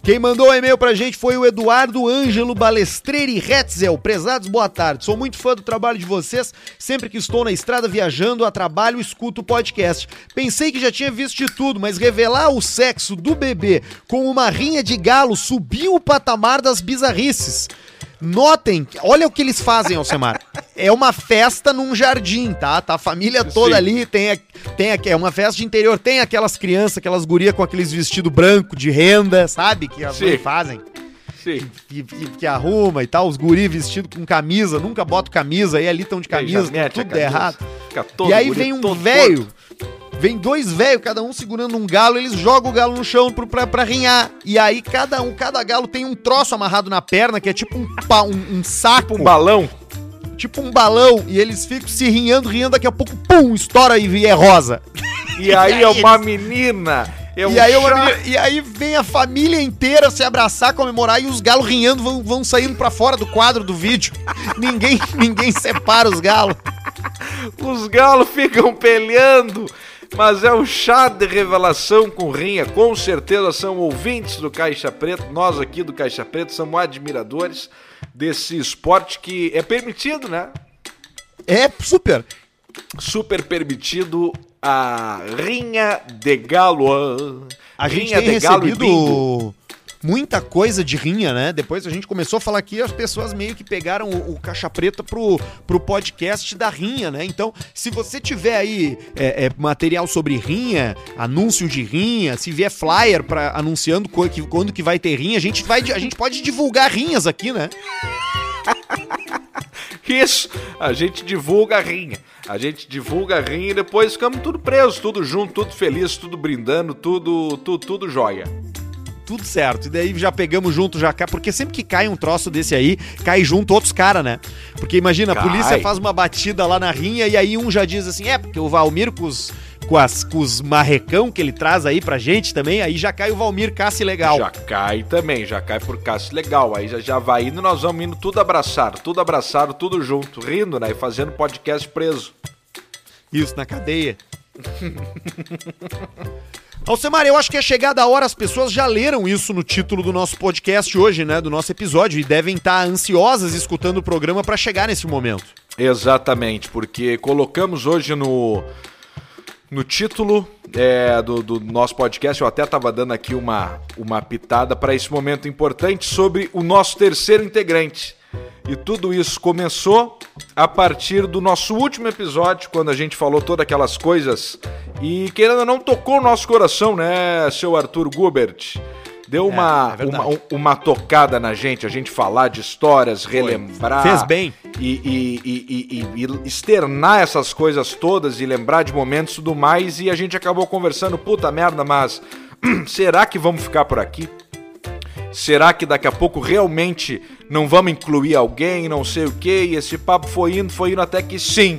Quem mandou o um e-mail pra gente foi o Eduardo Ângelo Balestreiri Retzel. Prezados, boa tarde. Sou muito fã do trabalho de vocês. Sempre que estou na estrada viajando a trabalho, escuto o podcast. Pensei que já tinha visto de tudo, mas revelar o sexo do bebê com uma rinha de galo subiu o patamar das bizarrices. Notem, olha o que eles fazem, Alcemar. É uma festa num jardim, tá? Tá a família toda Sim. ali, tem, tem é uma festa de interior, tem aquelas crianças, aquelas gurias com aqueles vestidos branco de renda, sabe? Que as mães fazem. Sim. Que, que, que, arruma e tal, os guri vestidos com camisa, nunca boto camisa, aí ali estão de camisa, tudo camisa, errado. e aí vem um velho Vem dois velhos, cada um segurando um galo, eles jogam o galo no chão pro, pra, pra rinhar. E aí cada um, cada galo tem um troço amarrado na perna, que é tipo um, um, um saco. Tipo um balão. Tipo um balão. E eles ficam se rinhando, rindo, daqui a pouco, pum, estoura e é rosa. E aí é uma menina. É um e, aí menina, e aí vem a família inteira se abraçar, comemorar e os galos rinhando vão, vão saindo para fora do quadro do vídeo. ninguém, ninguém separa os galos. Os galos ficam peleando mas é o chá de revelação com rinha. Com certeza são ouvintes do Caixa Preto. Nós aqui do Caixa Preto somos admiradores desse esporte que é permitido, né? É super. Super permitido a rinha de galo. A rinha gente tem de recebido muita coisa de rinha, né? Depois a gente começou a falar aqui, as pessoas meio que pegaram o, o Caixa Preta pro, pro podcast da rinha, né? Então, se você tiver aí é, é, material sobre rinha, anúncio de rinha, se vier flyer para anunciando que, quando que vai ter rinha, a gente, vai, a gente pode divulgar rinhas aqui, né? Isso, a gente divulga a rinha. A gente divulga a rinha e depois ficamos tudo preso, tudo junto, tudo feliz, tudo brindando, tudo, tudo, tudo jóia tudo certo. E daí já pegamos junto, já porque sempre que cai um troço desse aí, cai junto outros caras, né? Porque imagina, cai. a polícia faz uma batida lá na rinha e aí um já diz assim: é, porque o Valmir com os, com, as, com os marrecão que ele traz aí pra gente também, aí já cai o Valmir Cassi Legal. Já cai também, já cai por Cassi Legal. Aí já, já vai indo, nós vamos indo tudo abraçado, tudo abraçado, tudo junto, rindo, né? E fazendo podcast preso. Isso, na cadeia. Alcemar, eu acho que é chegada a hora, as pessoas já leram isso no título do nosso podcast hoje, né? Do nosso episódio, e devem estar ansiosas escutando o programa para chegar nesse momento. Exatamente, porque colocamos hoje no, no título é, do, do, nosso podcast, eu até estava dando aqui uma, uma pitada para esse momento importante sobre o nosso terceiro integrante. E tudo isso começou a partir do nosso último episódio, quando a gente falou todas aquelas coisas e querendo ou não tocou o nosso coração, né, seu Arthur Gubert? Deu uma, é, é uma, uma, tocada na gente, a gente falar de histórias, relembrar. Fez bem. E, e, e, e, externar essas coisas todas e lembrar de momentos e tudo mais. E a gente acabou conversando, puta merda, mas será que vamos ficar por aqui? Será que daqui a pouco realmente não vamos incluir alguém, não sei o que? E esse papo foi indo, foi indo até que sim.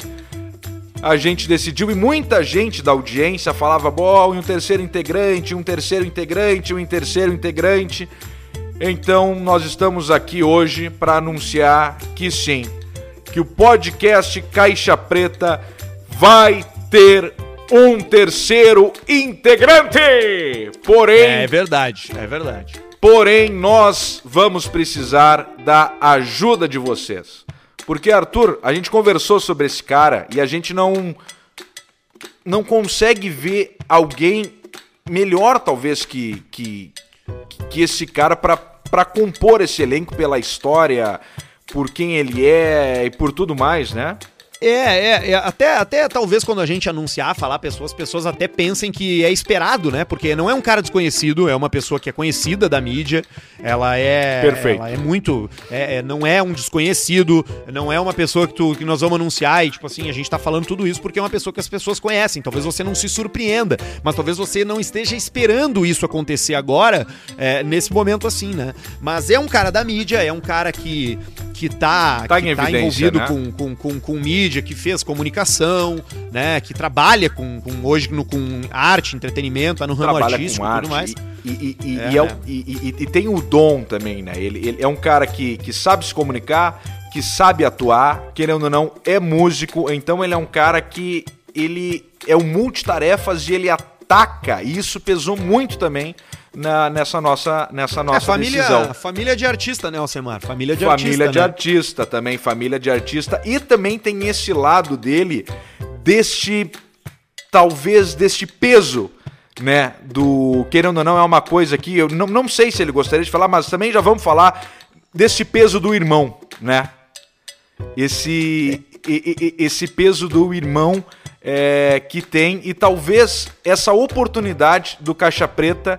A gente decidiu e muita gente da audiência falava: bom, um terceiro integrante, um terceiro integrante, um terceiro integrante. Então nós estamos aqui hoje para anunciar que sim, que o podcast Caixa Preta vai ter um terceiro integrante. Porém, é verdade, é verdade. Porém, nós vamos precisar da ajuda de vocês. Porque, Arthur, a gente conversou sobre esse cara e a gente não. não consegue ver alguém melhor, talvez, que, que, que esse cara para compor esse elenco pela história, por quem ele é e por tudo mais, né? É, é, é, até, até talvez quando a gente anunciar, falar pessoas, as pessoas até pensem que é esperado, né? Porque não é um cara desconhecido, é uma pessoa que é conhecida da mídia, ela é. Perfeito. Ela é muito. É, é, não é um desconhecido, não é uma pessoa que, tu, que nós vamos anunciar e, tipo assim, a gente tá falando tudo isso porque é uma pessoa que as pessoas conhecem. Talvez você não se surpreenda, mas talvez você não esteja esperando isso acontecer agora, é, nesse momento assim, né? Mas é um cara da mídia, é um cara que, que tá, tá, que tá envolvido né? com, com, com, com mídia mídia, que fez comunicação, né? Que trabalha com, com hoje no, com arte, entretenimento, tá no ramo trabalha artístico e tudo mais. E, e, e, é, é, e, e, tem o dom também, né? Ele, ele é um cara que, que sabe se comunicar, que sabe atuar, querendo ou não, é músico, então ele é um cara que ele é um multitarefas e ele ataca, e isso pesou muito também na, nessa nossa, nessa nossa é, família, decisão. Família de artista, né, Alcemar? Família de família artista. Família de né? artista também, família de artista. E também tem esse lado dele, deste. talvez deste peso. Né, do querendo ou não, é uma coisa que eu não, não sei se ele gostaria de falar, mas também já vamos falar desse peso do irmão, né? Esse, esse peso do irmão é, que tem e talvez essa oportunidade do Caixa Preta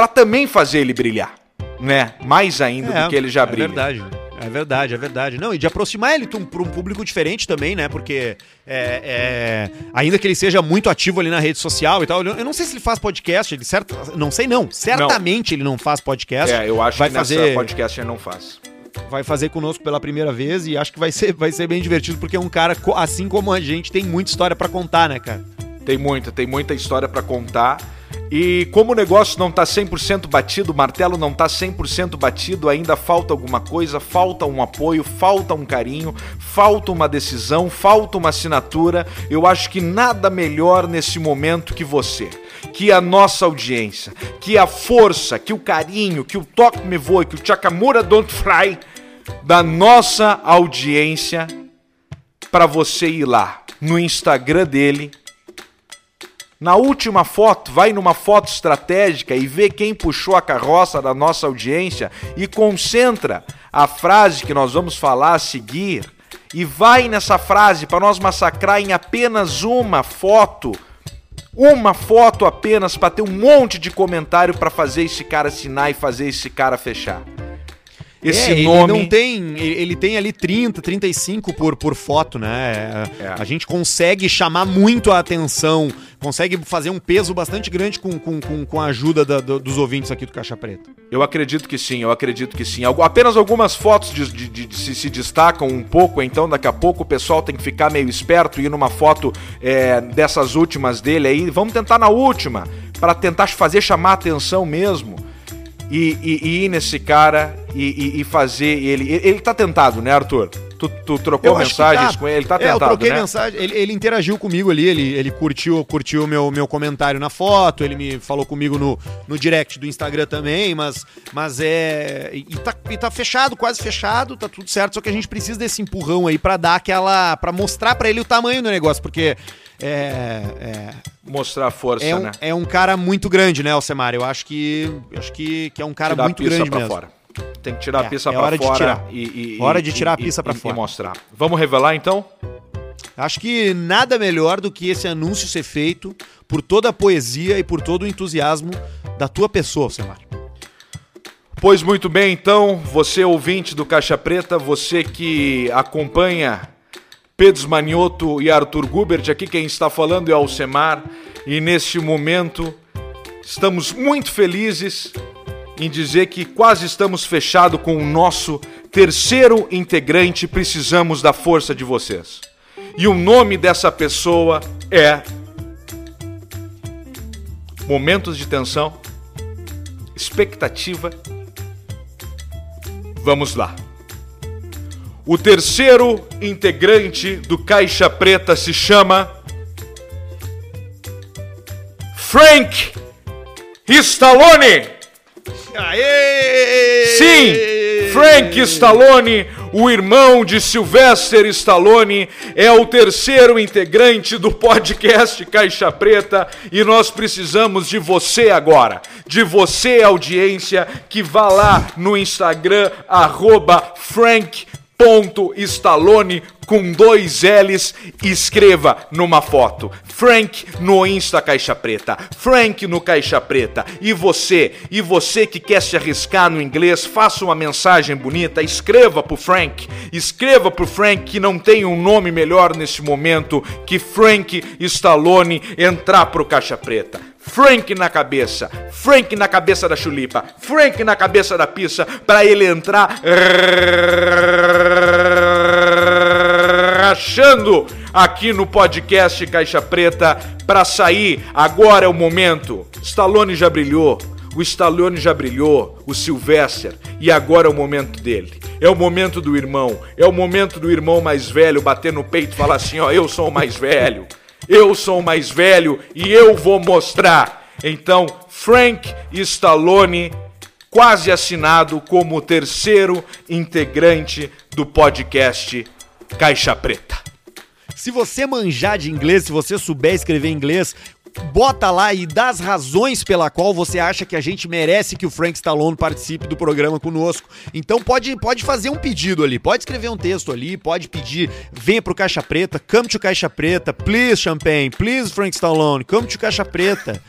para também fazer ele brilhar, né? Mais ainda é, do que ele já é brilha. É verdade. É verdade, é verdade. Não, e de aproximar ele para um, público diferente também, né? Porque é, é, ainda que ele seja muito ativo ali na rede social e tal, eu não sei se ele faz podcast, ele certo, não sei não. Certamente não. ele não faz podcast. É, eu acho vai que fazer podcast ele não faz. Vai fazer conosco pela primeira vez e acho que vai ser, vai ser bem divertido porque é um cara assim como a gente tem muita história para contar, né, cara? Tem muita, tem muita história para contar. E como o negócio não está 100% batido, o martelo não está 100% batido, ainda falta alguma coisa, falta um apoio, falta um carinho, falta uma decisão, falta uma assinatura. Eu acho que nada melhor nesse momento que você, que a nossa audiência, que a força, que o carinho, que o toque me voe, que o Chakamura don't fry da nossa audiência para você ir lá no Instagram dele na última foto, vai numa foto estratégica e vê quem puxou a carroça da nossa audiência e concentra a frase que nós vamos falar a seguir e vai nessa frase para nós massacrar em apenas uma foto. Uma foto apenas para ter um monte de comentário para fazer esse cara assinar e fazer esse cara fechar. Esse é, nome. Ele não tem. Ele tem ali 30, 35 por, por foto, né? É. A gente consegue chamar muito a atenção, consegue fazer um peso bastante grande com, com, com, com a ajuda da, do, dos ouvintes aqui do Caixa Preta. Eu acredito que sim, eu acredito que sim. Apenas algumas fotos de, de, de, de se, se, destacam um pouco, então daqui a pouco o pessoal tem que ficar meio esperto e ir numa foto é, dessas últimas dele aí. Vamos tentar na última, para tentar fazer chamar a atenção mesmo e, e, e ir nesse cara e, e, fazer ele. Ele tá tentado, né, Arthur? Tu, tu trocou mensagens tá. com ele, ele tá tentado, é, eu troquei né? mensagem, ele, ele, interagiu comigo ali, ele, ele curtiu curtiu meu, meu comentário na foto, ele me falou comigo no, no direct do Instagram também, mas, mas é... E tá, e tá fechado, quase fechado, tá tudo certo, só que a gente precisa desse empurrão aí para dar aquela... para mostrar para ele o tamanho do negócio, porque... É, é, mostrar a força, é um, né? É um cara muito grande, né, Alcemar? Eu acho que acho que, que é um cara muito grande mesmo. Fora. Tem que tirar é, a pista é para fora e, e, hora de tirar a pista para fora e mostrar. Vamos revelar então? Acho que nada melhor do que esse anúncio ser feito por toda a poesia e por todo o entusiasmo da tua pessoa, Alcemar. Pois muito bem, então, você ouvinte do Caixa Preta, você que acompanha Pedro Manioto e Arthur Gubert, aqui quem está falando é Alcemar, e neste momento estamos muito felizes em dizer que quase estamos fechado com o nosso terceiro integrante, precisamos da força de vocês. E o nome dessa pessoa é Momentos de tensão, expectativa. Vamos lá. O terceiro integrante do Caixa Preta se chama Frank Stallone. Aê! Sim, Frank Stallone, o irmão de Sylvester Stallone, é o terceiro integrante do podcast Caixa Preta e nós precisamos de você agora, de você audiência que vá lá no Instagram arroba Frank ponto Stallone com dois L's, escreva numa foto. Frank no Insta Caixa Preta. Frank no Caixa Preta. E você, e você que quer se arriscar no inglês, faça uma mensagem bonita, escreva pro Frank. Escreva pro Frank que não tem um nome melhor nesse momento que Frank Stallone entrar pro Caixa Preta. Frank na cabeça, Frank na cabeça da chulipa, Frank na cabeça da pizza, para ele entrar rachando aqui no podcast Caixa Preta para sair. Agora é o momento. Stallone já brilhou, o Stallone já brilhou, o Sylvester, e agora é o momento dele. É o momento do irmão, é o momento do irmão mais velho bater no peito e falar assim: ó, eu sou o mais velho. Eu sou o mais velho e eu vou mostrar. Então, Frank Stallone, quase assinado como terceiro integrante do podcast Caixa Preta. Se você manjar de inglês, se você souber escrever inglês, bota lá e dá as razões pela qual você acha que a gente merece que o Frank Stallone participe do programa conosco. Então pode, pode fazer um pedido ali, pode escrever um texto ali, pode pedir, venha pro Caixa Preta, come to Caixa Preta, please Champagne, please Frank Stallone, come to Caixa Preta.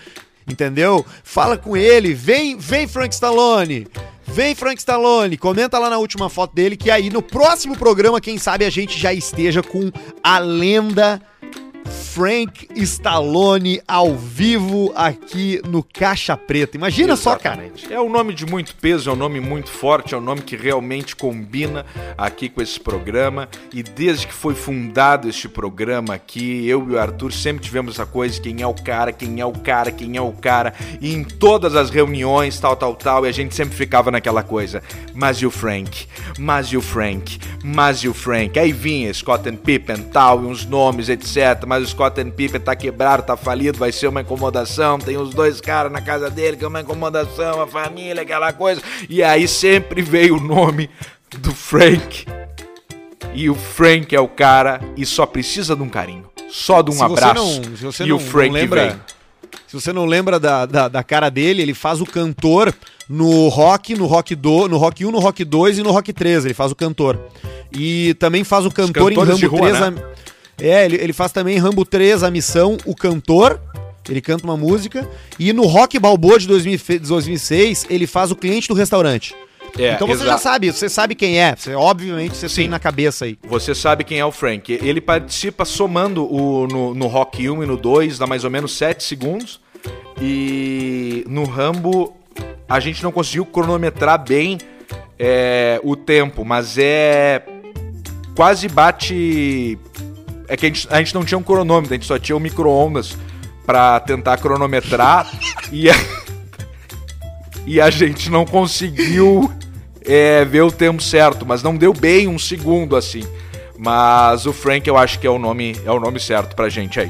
Entendeu? Fala com ele, vem, vem Frank Stallone. Vem Frank Stallone, comenta lá na última foto dele que aí no próximo programa, quem sabe a gente já esteja com a lenda Frank Stallone ao vivo aqui no Caixa Preta. Imagina Exatamente. só, cara. É um nome de muito peso, é um nome muito forte, é um nome que realmente combina aqui com esse programa. E desde que foi fundado este programa aqui, eu e o Arthur sempre tivemos essa coisa: quem é o cara, quem é o cara, quem é o cara. E em todas as reuniões, tal, tal, tal, e a gente sempre ficava naquela coisa: mas e o Frank? Mas e o Frank? Mas e o Frank? Aí vinha Scott and Pippen, tal, e uns nomes, etc. Mas o Scott and Pippen tá quebrado, tá falido, vai ser uma incomodação. Tem os dois caras na casa dele, que é uma incomodação, a família, aquela coisa. E aí sempre veio o nome do Frank. E o Frank é o cara e só precisa de um carinho. Só de um se abraço. Não, se você e não, o Frank não lembra, vem. Se você não lembra da, da, da, cara dele, ele faz o cantor no rock, no rock, do, no rock 1, no rock 2 e no rock 3. Ele faz o cantor. E também faz o cantor em Rambo rua, 3. Né? É, ele, ele faz também Rambo 3, a missão, o cantor. Ele canta uma música. E no Rock Balboa de 2006, ele faz o cliente do restaurante. É, então você exato. já sabe, você sabe quem é. Você, obviamente você Sim. tem na cabeça aí. Você sabe quem é o Frank. Ele participa somando o, no, no Rock 1 e no 2, dá mais ou menos 7 segundos. E no Rambo a gente não conseguiu cronometrar bem é, o tempo, mas é. Quase bate é que a gente, a gente não tinha um cronômetro, a gente só tinha um micro-ondas pra tentar cronometrar e, a, e a gente não conseguiu é, ver o tempo certo, mas não deu bem um segundo assim. Mas o Frank eu acho que é o nome, é o nome certo pra gente aí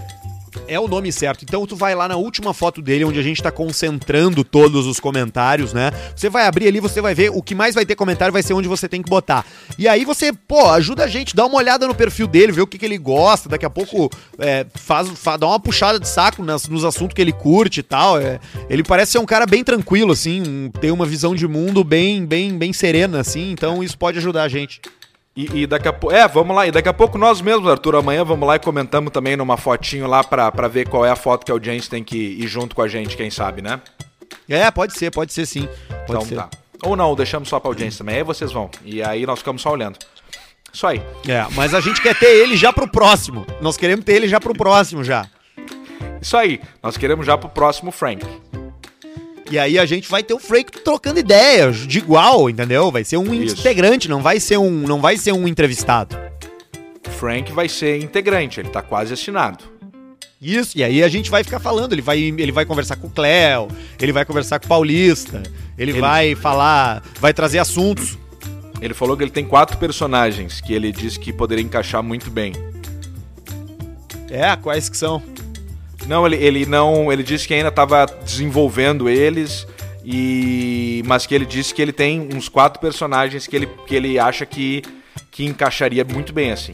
é o nome certo. Então tu vai lá na última foto dele, onde a gente tá concentrando todos os comentários, né? Você vai abrir ali, você vai ver o que mais vai ter comentário, vai ser onde você tem que botar. E aí você, pô, ajuda a gente, dá uma olhada no perfil dele, vê o que, que ele gosta, daqui a pouco é, faz, faz, dá uma puxada de saco nas, nos assuntos que ele curte e tal. É, ele parece ser um cara bem tranquilo, assim, tem uma visão de mundo bem, bem, bem serena, assim, então isso pode ajudar a gente. E, e, daqui a pouco. É, vamos lá. E daqui a pouco nós mesmos, Arthur, amanhã vamos lá e comentamos também numa fotinho lá pra, pra ver qual é a foto que a audiência tem que ir junto com a gente, quem sabe, né? É, pode ser, pode ser sim. Pode então ser. tá. Ou não, deixamos só pra audiência também. Aí vocês vão. E aí nós ficamos só olhando. Isso aí. É, mas a gente quer ter ele já pro próximo. Nós queremos ter ele já pro próximo já. Isso aí. Nós queremos já pro próximo Frank. E aí a gente vai ter o Frank trocando ideias de igual, entendeu? Vai ser um Isso. integrante, não vai ser um, não vai ser um entrevistado. Frank vai ser integrante, ele tá quase assinado. Isso, e aí a gente vai ficar falando, ele vai, ele vai conversar com o Cléo, ele vai conversar com o Paulista, ele, ele vai falar, vai trazer assuntos. Ele falou que ele tem quatro personagens que ele disse que poderia encaixar muito bem. É, quais que são? Não, ele, ele não. Ele disse que ainda estava desenvolvendo eles. E. Mas que ele disse que ele tem uns quatro personagens que ele, que ele acha que, que encaixaria muito bem assim.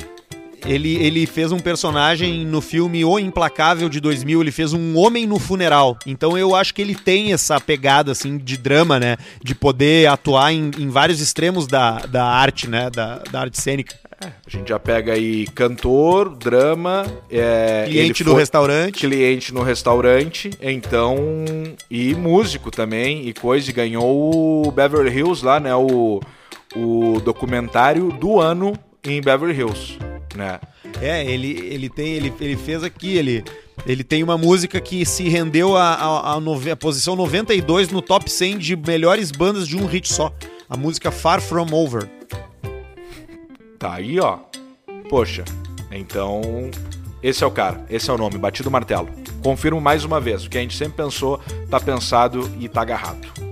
Ele, ele fez um personagem no filme O Implacável de 2000, ele fez um homem no funeral. Então eu acho que ele tem essa pegada, assim, de drama, né? De poder atuar em, em vários extremos da, da arte, né? Da, da arte cênica. É, a gente já pega aí cantor, drama, é, cliente do restaurante. Cliente no restaurante, então. E músico também, e coisa, e ganhou o Beverly Hills lá, né? O, o documentário do ano em Beverly Hills, né? É, ele, ele tem. Ele, ele fez aqui, ele. Ele tem uma música que se rendeu a, a, a, nove, a posição 92 no top 100 de melhores bandas de um hit só. A música Far From Over. Tá aí, ó. Poxa, então esse é o cara, esse é o nome, batido martelo. Confirmo mais uma vez, o que a gente sempre pensou, tá pensado e tá agarrado.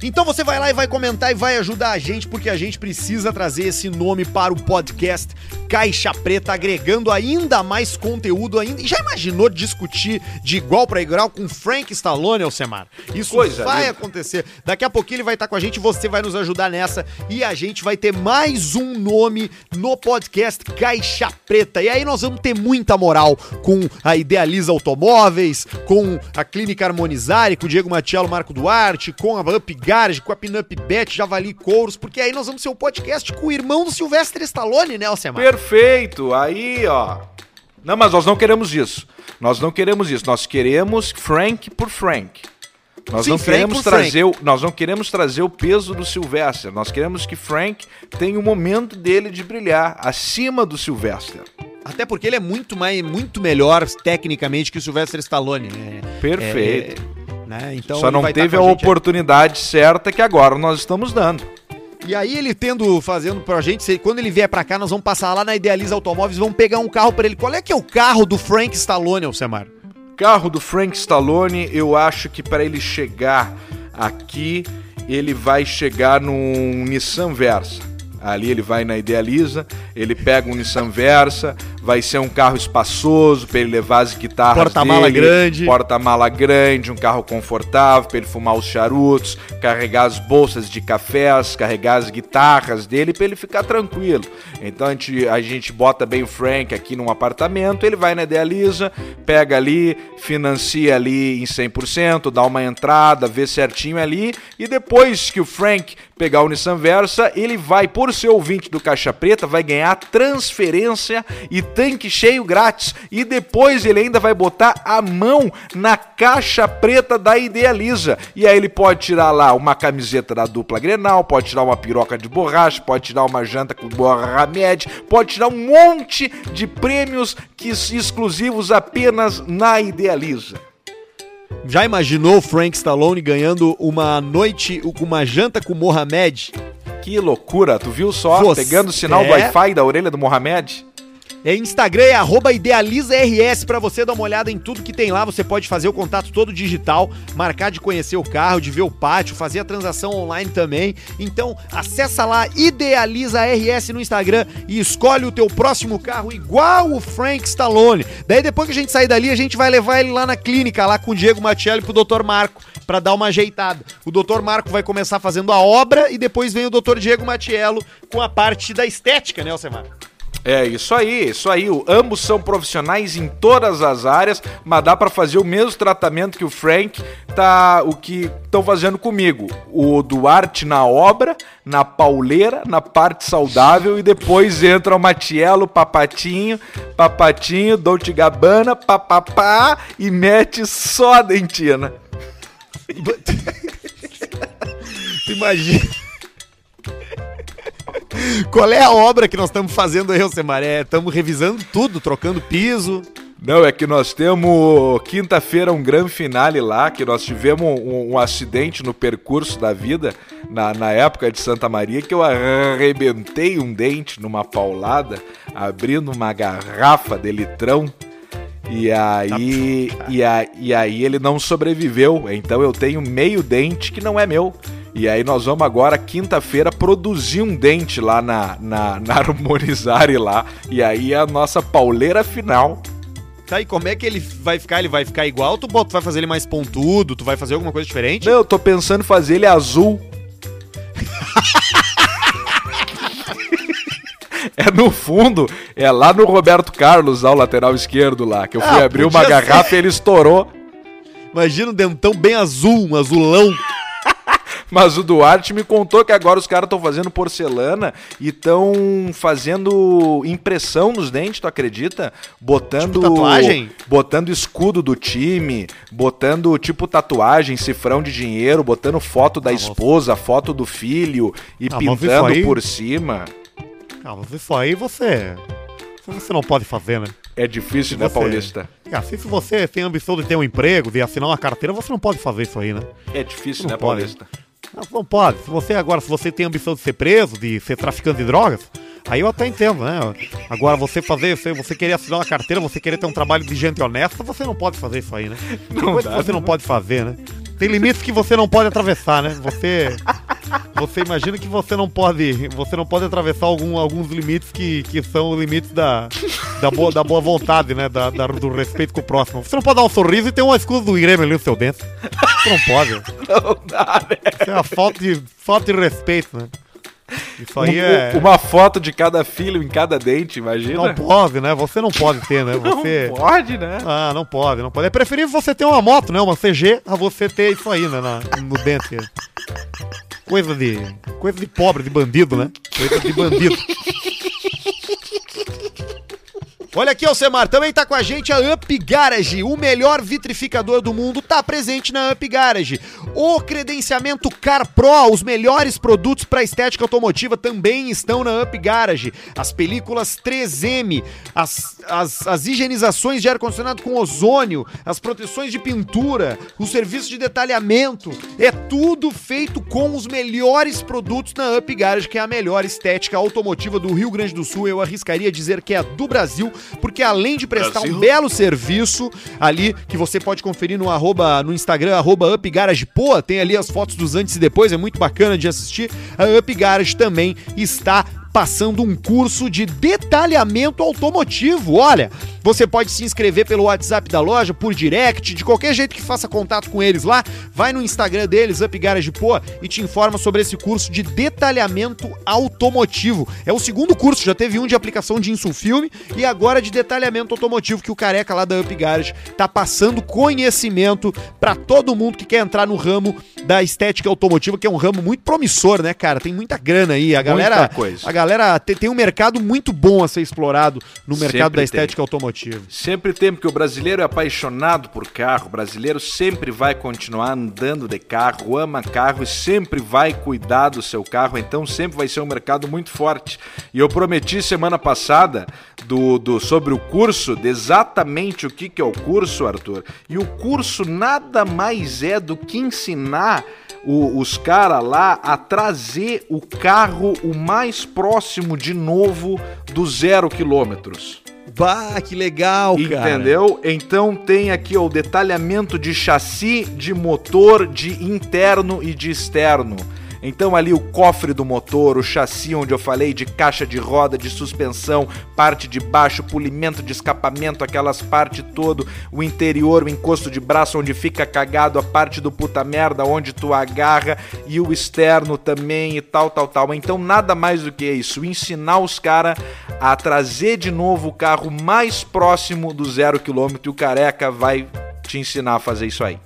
Então você vai lá e vai comentar e vai ajudar a gente, porque a gente precisa trazer esse nome para o podcast Caixa Preta, agregando ainda mais conteúdo ainda. E já imaginou discutir de igual para igual com Frank Stallone, Alcemar? Isso Coisa vai linda. acontecer. Daqui a pouquinho ele vai estar com a gente, você vai nos ajudar nessa e a gente vai ter mais um nome no podcast Caixa Preta. E aí nós vamos ter muita moral com a Idealiza Automóveis, com a Clínica Harmonizare, com o Diego Matiello, Marco Duarte, com a Up Garage, com a Pinup Bet, Javali Couros, porque aí nós vamos ser o um podcast com o irmão do Sylvester Stallone, né, Alcemar? Perfeito! Aí, ó. Não, mas nós não queremos isso. Nós não queremos isso. Nós queremos Frank por Frank. Nós Sim, não queremos trazer, o, nós não queremos trazer o peso do Sylvester. Nós queremos que Frank tenha o momento dele de brilhar acima do Sylvester. Até porque ele é muito mais, muito melhor tecnicamente que o Sylvester Stallone. Né? Perfeito. É, é né? Então Só não teve a, a oportunidade aí. certa que agora nós estamos dando. E aí ele tendo, fazendo pra gente, quando ele vier pra cá, nós vamos passar lá na Idealiza Automóveis, vamos pegar um carro para ele. Qual é que é o carro do Frank Stallone, Alcemar? Carro do Frank Stallone, eu acho que para ele chegar aqui, ele vai chegar num Nissan Versa. Ali ele vai na Idealiza, ele pega um Nissan Versa, vai ser um carro espaçoso para ele levar as guitarras porta-mala grande, porta-mala grande, um carro confortável para ele fumar os charutos, carregar as bolsas de cafés, carregar as guitarras dele para ele ficar tranquilo. Então a gente, a gente bota bem o Frank aqui num apartamento, ele vai na Idealiza, pega ali, financia ali em 100%, dá uma entrada, vê certinho ali e depois que o Frank pegar o Nissan Versa, ele vai, por ser ouvinte do Caixa Preta, vai ganhar transferência e tanque cheio grátis. E depois ele ainda vai botar a mão na caixa preta da Idealiza. E aí ele pode tirar lá uma camiseta da dupla Grenal, pode tirar uma piroca de borracha, pode tirar uma janta com borra média, pode tirar um monte de prêmios que exclusivos apenas na Idealiza. Já imaginou Frank Stallone ganhando uma noite, uma janta com Mohamed? Que loucura, tu viu só? Você pegando o sinal do Wi-Fi da orelha do Mohamed? É Instagram é arroba idealizaRS para você dar uma olhada em tudo que tem lá. Você pode fazer o contato todo digital, marcar de conhecer o carro, de ver o pátio, fazer a transação online também. Então, acessa lá idealizaRS no Instagram e escolhe o teu próximo carro igual o Frank Stallone. Daí depois que a gente sair dali, a gente vai levar ele lá na clínica, lá com o Diego Matiello e pro Dr. Marco, para dar uma ajeitada. O Dr. Marco vai começar fazendo a obra e depois vem o Dr. Diego Matiello com a parte da estética, né, Alcemar? É, isso aí, isso aí. O, ambos são profissionais em todas as áreas, mas dá para fazer o mesmo tratamento que o Frank tá o que estão fazendo comigo. O Duarte na obra, na pauleira, na parte saudável e depois entra o Matiello, papatinho, papatinho, Dolce Gabbana, papapá e mete só a dentina. Imagina qual é a obra que nós estamos fazendo aí, Alcemar? Estamos revisando tudo, trocando piso. Não, é que nós temos quinta-feira um grande finale lá, que nós tivemos um, um, acidente no percurso da vida, na, na época de Santa Maria, que eu arrebentei um dente numa paulada, abrindo uma garrafa de litrão. E aí, e, a, e aí ele não sobreviveu. Então eu tenho meio dente que não é meu. E aí nós vamos agora, quinta-feira, produzir um dente lá na, na, na Harmonizare lá. E aí é a nossa pauleira final. Tá, e como é que ele vai ficar? Ele vai ficar igual? Tu, tu vai fazer ele mais pontudo? Tu vai fazer alguma coisa diferente? Não, eu tô pensando em fazer ele azul. É no fundo, é lá no Roberto Carlos, ao lateral esquerdo lá, que eu fui ah, abrir uma garrafa ser. e ele estourou. Imagina um dentão bem azul, um azulão. Mas o Duarte me contou que agora os caras estão fazendo porcelana e estão fazendo impressão nos dentes, tu acredita? Botando tipo tatuagem? Botando escudo do time, botando tipo tatuagem, cifrão de dinheiro, botando foto da ah, esposa, foto do filho e ah, pintando aí... por cima. Ah, mas isso aí você você não pode fazer, né? É difícil, se né, você... Paulista? Assim, se você tem ambição de ter um emprego, de assinar uma carteira, você não pode fazer isso aí, né? É difícil, né, pode. Paulista? Não, não pode. Se você agora, se você tem ambição de ser preso, de ser traficante de drogas, aí eu até entendo, né? Agora você fazer, você, você querer assinar uma carteira, você querer ter um trabalho de gente honesta, você não pode fazer isso aí, né? Não dá, você não, não pode fazer, né? Tem limites que você não pode atravessar, né? Você você imagina que você não pode, você não pode atravessar algum, alguns limites que, que são limites da, da, boa, da boa vontade, né? Da, da, do respeito com o próximo. Você não pode dar um sorriso e ter uma escudo do Grêmio ali no seu dente. Você não pode. Não dá, né? Isso é uma falta de, falta de respeito, né? Isso aí um, é. Uma foto de cada filho em cada dente, imagina. Não pode, né? Você não pode ter, né? Você... Não pode, né? Ah, não pode, não pode. É preferível você ter uma moto, né? Uma CG, a você ter isso aí, né? Na, no dente. Coisa de. Coisa de pobre, de bandido, né? Coisa de bandido. Olha aqui, Alcemar, também tá com a gente a Up Garage, o melhor vitrificador do mundo, tá presente na Up Garage. O credenciamento Car Pro, os melhores produtos para estética automotiva também estão na Up Garage. As películas 3M, as, as, as higienizações de ar-condicionado com ozônio, as proteções de pintura, o serviço de detalhamento, é tudo feito com os melhores produtos na Up Garage, que é a melhor estética automotiva do Rio Grande do Sul. Eu arriscaria dizer que é a do Brasil porque além de prestar Brasil. um belo serviço ali, que você pode conferir no, arroba, no Instagram, arroba UpGaragePoa, tem ali as fotos dos antes e depois, é muito bacana de assistir. A Up Garage também está passando um curso de detalhamento automotivo. Olha, você pode se inscrever pelo WhatsApp da loja, por direct, de qualquer jeito que faça contato com eles lá. Vai no Instagram deles, Up Garage Pô, e te informa sobre esse curso de detalhamento automotivo. É o segundo curso, já teve um de aplicação de insulfilme e agora de detalhamento automotivo que o careca lá da Up Garage tá passando conhecimento para todo mundo que quer entrar no ramo da estética automotiva, que é um ramo muito promissor, né, cara? Tem muita grana aí. A galera, muita coisa. A galera tem, tem um mercado muito bom a ser explorado no mercado sempre da estética tem. automotiva. Sempre tem, porque o brasileiro é apaixonado por carro, o brasileiro sempre vai continuar andando de carro, ama carro e sempre vai cuidar do seu carro, então sempre vai ser um mercado muito forte. E eu prometi semana passada do, do sobre o curso, de exatamente o que, que é o curso, Arthur. E o curso nada mais é do que ensinar o, os caras lá a trazer o carro o mais próximo de novo do zero quilômetros. Bah, que legal, cara. Entendeu? Então tem aqui ó, o detalhamento de chassi, de motor, de interno e de externo. Então ali o cofre do motor, o chassi onde eu falei de caixa de roda, de suspensão, parte de baixo, polimento de escapamento, aquelas partes todo, o interior, o encosto de braço onde fica cagado, a parte do puta merda onde tu agarra e o externo também e tal, tal, tal. Então nada mais do que isso, ensinar os caras a trazer de novo o carro mais próximo do zero quilômetro e o careca vai te ensinar a fazer isso aí.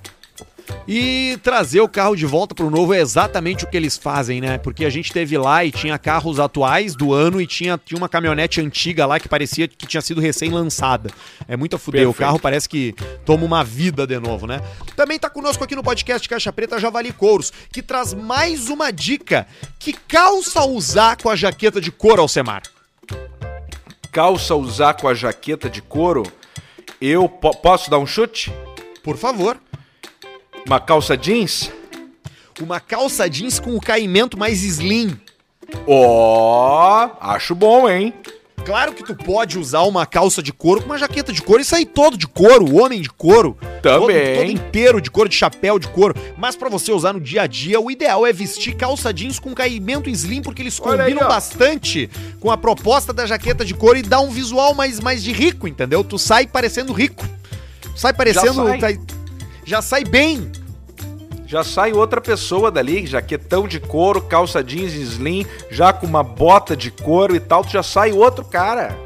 E trazer o carro de volta para o novo é exatamente o que eles fazem, né? Porque a gente teve lá e tinha carros atuais do ano e tinha, tinha uma caminhonete antiga lá que parecia que tinha sido recém-lançada. É muito a fuder. Perfeito. O carro parece que toma uma vida de novo, né? Também tá conosco aqui no podcast Caixa Preta Javali Couros, que traz mais uma dica. Que calça usar com a jaqueta de couro, Alcemar? Calça usar com a jaqueta de couro? Eu po posso dar um chute? Por favor. Uma calça jeans? Uma calça jeans com o caimento mais slim. Ó, oh, acho bom, hein? Claro que tu pode usar uma calça de couro com uma jaqueta de couro e sair todo de couro, homem de couro. Também. Todo, todo inteiro de couro, de chapéu de couro. Mas para você usar no dia a dia, o ideal é vestir calça jeans com caimento slim, porque eles Olha combinam aí, bastante com a proposta da jaqueta de couro e dá um visual mais, mais de rico, entendeu? Tu sai parecendo rico. Sai parecendo. Sai, já sai bem. já sai outra pessoa dali, jaquetão de couro, calça jeans slim, já com uma bota de couro e tal, tu já sai outro cara.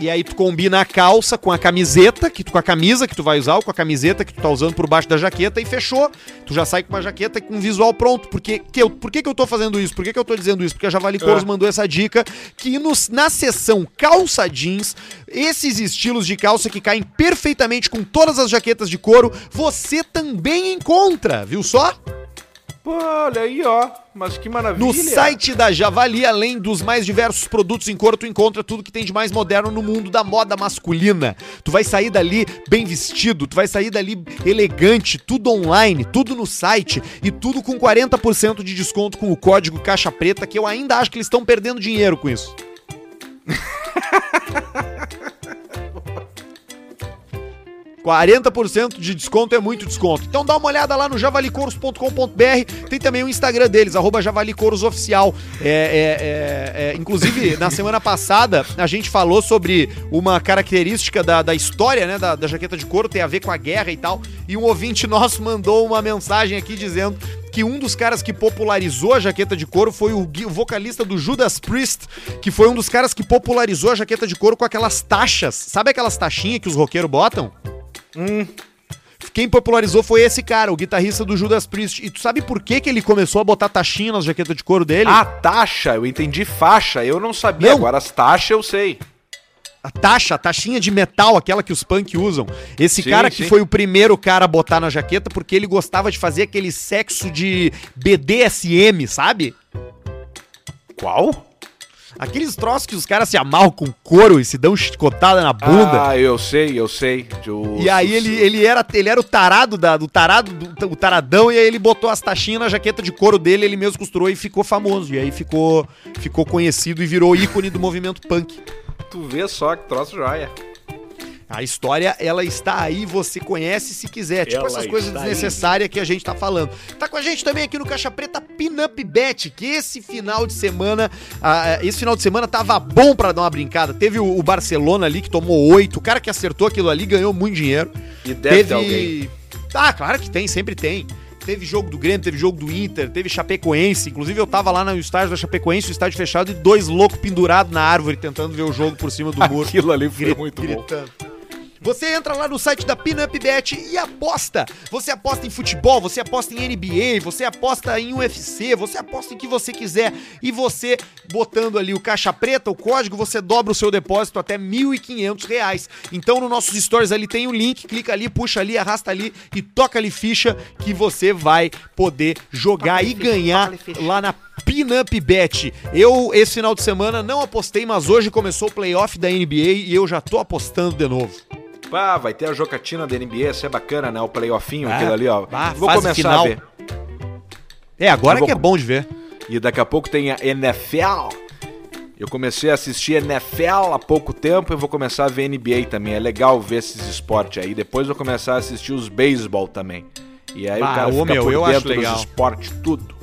E aí tu combina a calça com a camiseta, que tu, com a camisa que tu vai usar, ou com a camiseta que tu tá usando por baixo da jaqueta e fechou. Tu já sai com uma jaqueta com um visual pronto. Porque, que eu, por que, que eu tô fazendo isso? Por que, que eu tô dizendo isso? Porque a Javali Couros é. mandou essa dica que nos, na seção calça jeans, esses estilos de calça que caem perfeitamente com todas as jaquetas de couro, você também encontra, viu só? Pô, olha aí, ó. Mas que maravilha. No site da Javali, além dos mais diversos produtos em couro, tu encontra tudo que tem de mais moderno no mundo da moda masculina. Tu vai sair dali bem vestido, tu vai sair dali elegante, tudo online, tudo no site e tudo com 40% de desconto com o código Caixa Preta, que eu ainda acho que eles estão perdendo dinheiro com isso. 40% de desconto é muito desconto. Então dá uma olhada lá no javalicouros.com.br. Tem também o Instagram deles, arroba javalicoursoficial. É, é, é, é, inclusive, na semana passada, a gente falou sobre uma característica da, da história, né, da, da jaqueta de couro, tem a ver com a guerra e tal. E um ouvinte nosso mandou uma mensagem aqui dizendo que um dos caras que popularizou a jaqueta de couro foi o, o, vocalista do Judas Priest, que foi um dos caras que popularizou a jaqueta de couro com aquelas taxas. Sabe aquelas taxinhas que os roqueiros botam? Hum. Quem popularizou foi esse cara, o guitarrista do Judas Priest. E tu sabe por que, que ele começou a botar taxinha nas jaquetas de couro dele? Ah, taxa, eu entendi faixa, eu não sabia. Não. Agora as taxas eu sei. A taxa, a taxinha de metal, aquela que os punk usam. Esse sim, cara que sim. foi o primeiro cara a botar na jaqueta porque ele gostava de fazer aquele sexo de BDSM, sabe? Qual? Aqueles troços que os caras se amarram com couro e se dão chicotada na bunda. Ah, eu sei, eu sei. Eu... E aí ele, ele, era, ele era o tarado da, do tarado, do, o taradão, e aí ele botou as taxinhas na jaqueta de couro dele, ele mesmo costurou e ficou famoso. E aí ficou, ficou conhecido e virou ícone do movimento punk. Tu vê só que troço joia. A história, ela está aí, você conhece se quiser. Tipo ela essas coisas desnecessárias aí. que a gente tá falando. Tá com a gente também aqui no Caixa Preta Pinup Bet, que esse final de semana, uh, esse final de semana tava bom para dar uma brincada. Teve o, o, Barcelona ali que tomou oito, o cara que acertou aquilo ali ganhou muito dinheiro. E deve Teve... alguém. Ah, claro que tem, sempre tem. Teve jogo do Grêmio, teve jogo do Inter, teve Chapecoense. Inclusive, eu tava lá no estádio da Chapecoense, o estádio fechado, e dois loucos pendurados na árvore tentando ver o jogo por cima do muro. Aquilo ali foi muito gritando. bom. Você entra lá no site da Pinup Bet e aposta. Você aposta em futebol, você aposta em NBA, você aposta em UFC, você aposta em que você quiser. E você, botando ali o caixa preta, o código, você dobra o seu depósito até R$ 1.500. Então, no nossos stories ali tem o um link, clica ali, puxa ali, arrasta ali e toca ali ficha que você vai poder jogar e ganhar lá na Pinup Bet. Eu, esse final de semana, não apostei, mas hoje começou o playoff da NBA e eu já tô apostando de novo. Pá, vai ter a jocatina da NBA, isso é bacana, né? O playoffinho, ah, aquilo ali, ó. Ah, Vou começar final. a ver. É, agora vou... que é bom de ver. E daqui a pouco tem a NFL. Eu comecei a assistir NFL há pouco tempo e vou começar a ver NBA também. É legal ver esses esportes aí. Depois vou começar a assistir os beisebol também. E aí bah, o cara fica meu, por eu dentro acho legal. dos esportes tudo.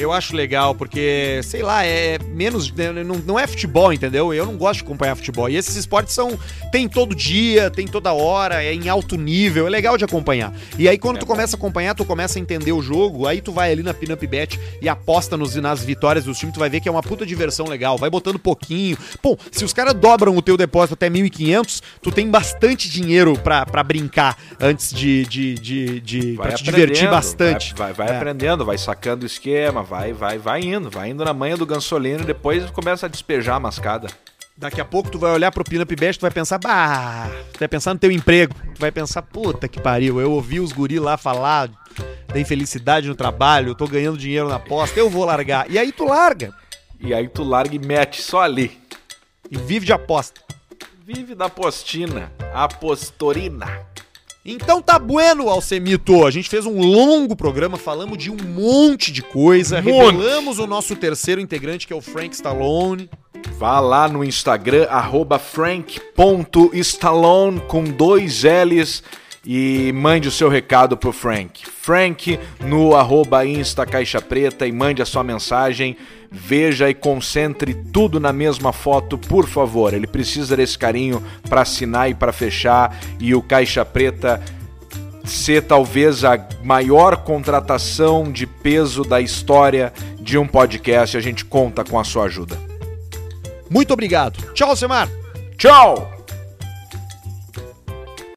Eu acho legal, porque, sei lá, é menos. Né, não, não é futebol, entendeu? Eu não gosto de acompanhar futebol. E esses esportes são. Tem todo dia, tem toda hora, é em alto nível, é legal de acompanhar. E aí, quando é tu bom. começa a acompanhar, tu começa a entender o jogo, aí tu vai ali na Pinup Bet e aposta nos, nas vitórias dos times, tu vai ver que é uma puta diversão legal. Vai botando pouquinho. Pô, se os caras dobram o teu depósito até 1.500, tu tem bastante dinheiro pra, pra brincar antes de. de, de, de pra te divertir bastante. Vai, vai, vai é. aprendendo, vai sacando o esquema, vai, vai, vai indo, vai indo na manha do gansolino e depois começa a despejar a mascada. Daqui a pouco tu vai olhar pro Pinup Bet, tu vai pensar, bah, tu vai pensar no teu emprego. Tu vai pensar, puta que pariu, eu ouvi os guri lá falar da infelicidade no trabalho, eu tô ganhando dinheiro na aposta, eu vou largar. E aí tu larga. E aí tu larga e mete só ali. E vive de aposta. Vive da postina, apostorina. Então tá bueno, Alcemito. A gente fez um longo programa, falamos de um monte de coisa, monte. revelamos o nosso terceiro integrante, que é o Frank Stallone. Vá lá no Instagram, frank.stallone com dois L's e mande o seu recado pro Frank. Frank no arroba Insta Caixa Preta e mande a sua mensagem. Veja e concentre tudo na mesma foto, por favor. Ele precisa desse carinho para assinar e para fechar. E o Caixa Preta ser talvez a maior contratação de peso da história de um podcast. A gente conta com a sua ajuda. Muito obrigado. Tchau, Semar. Tchau.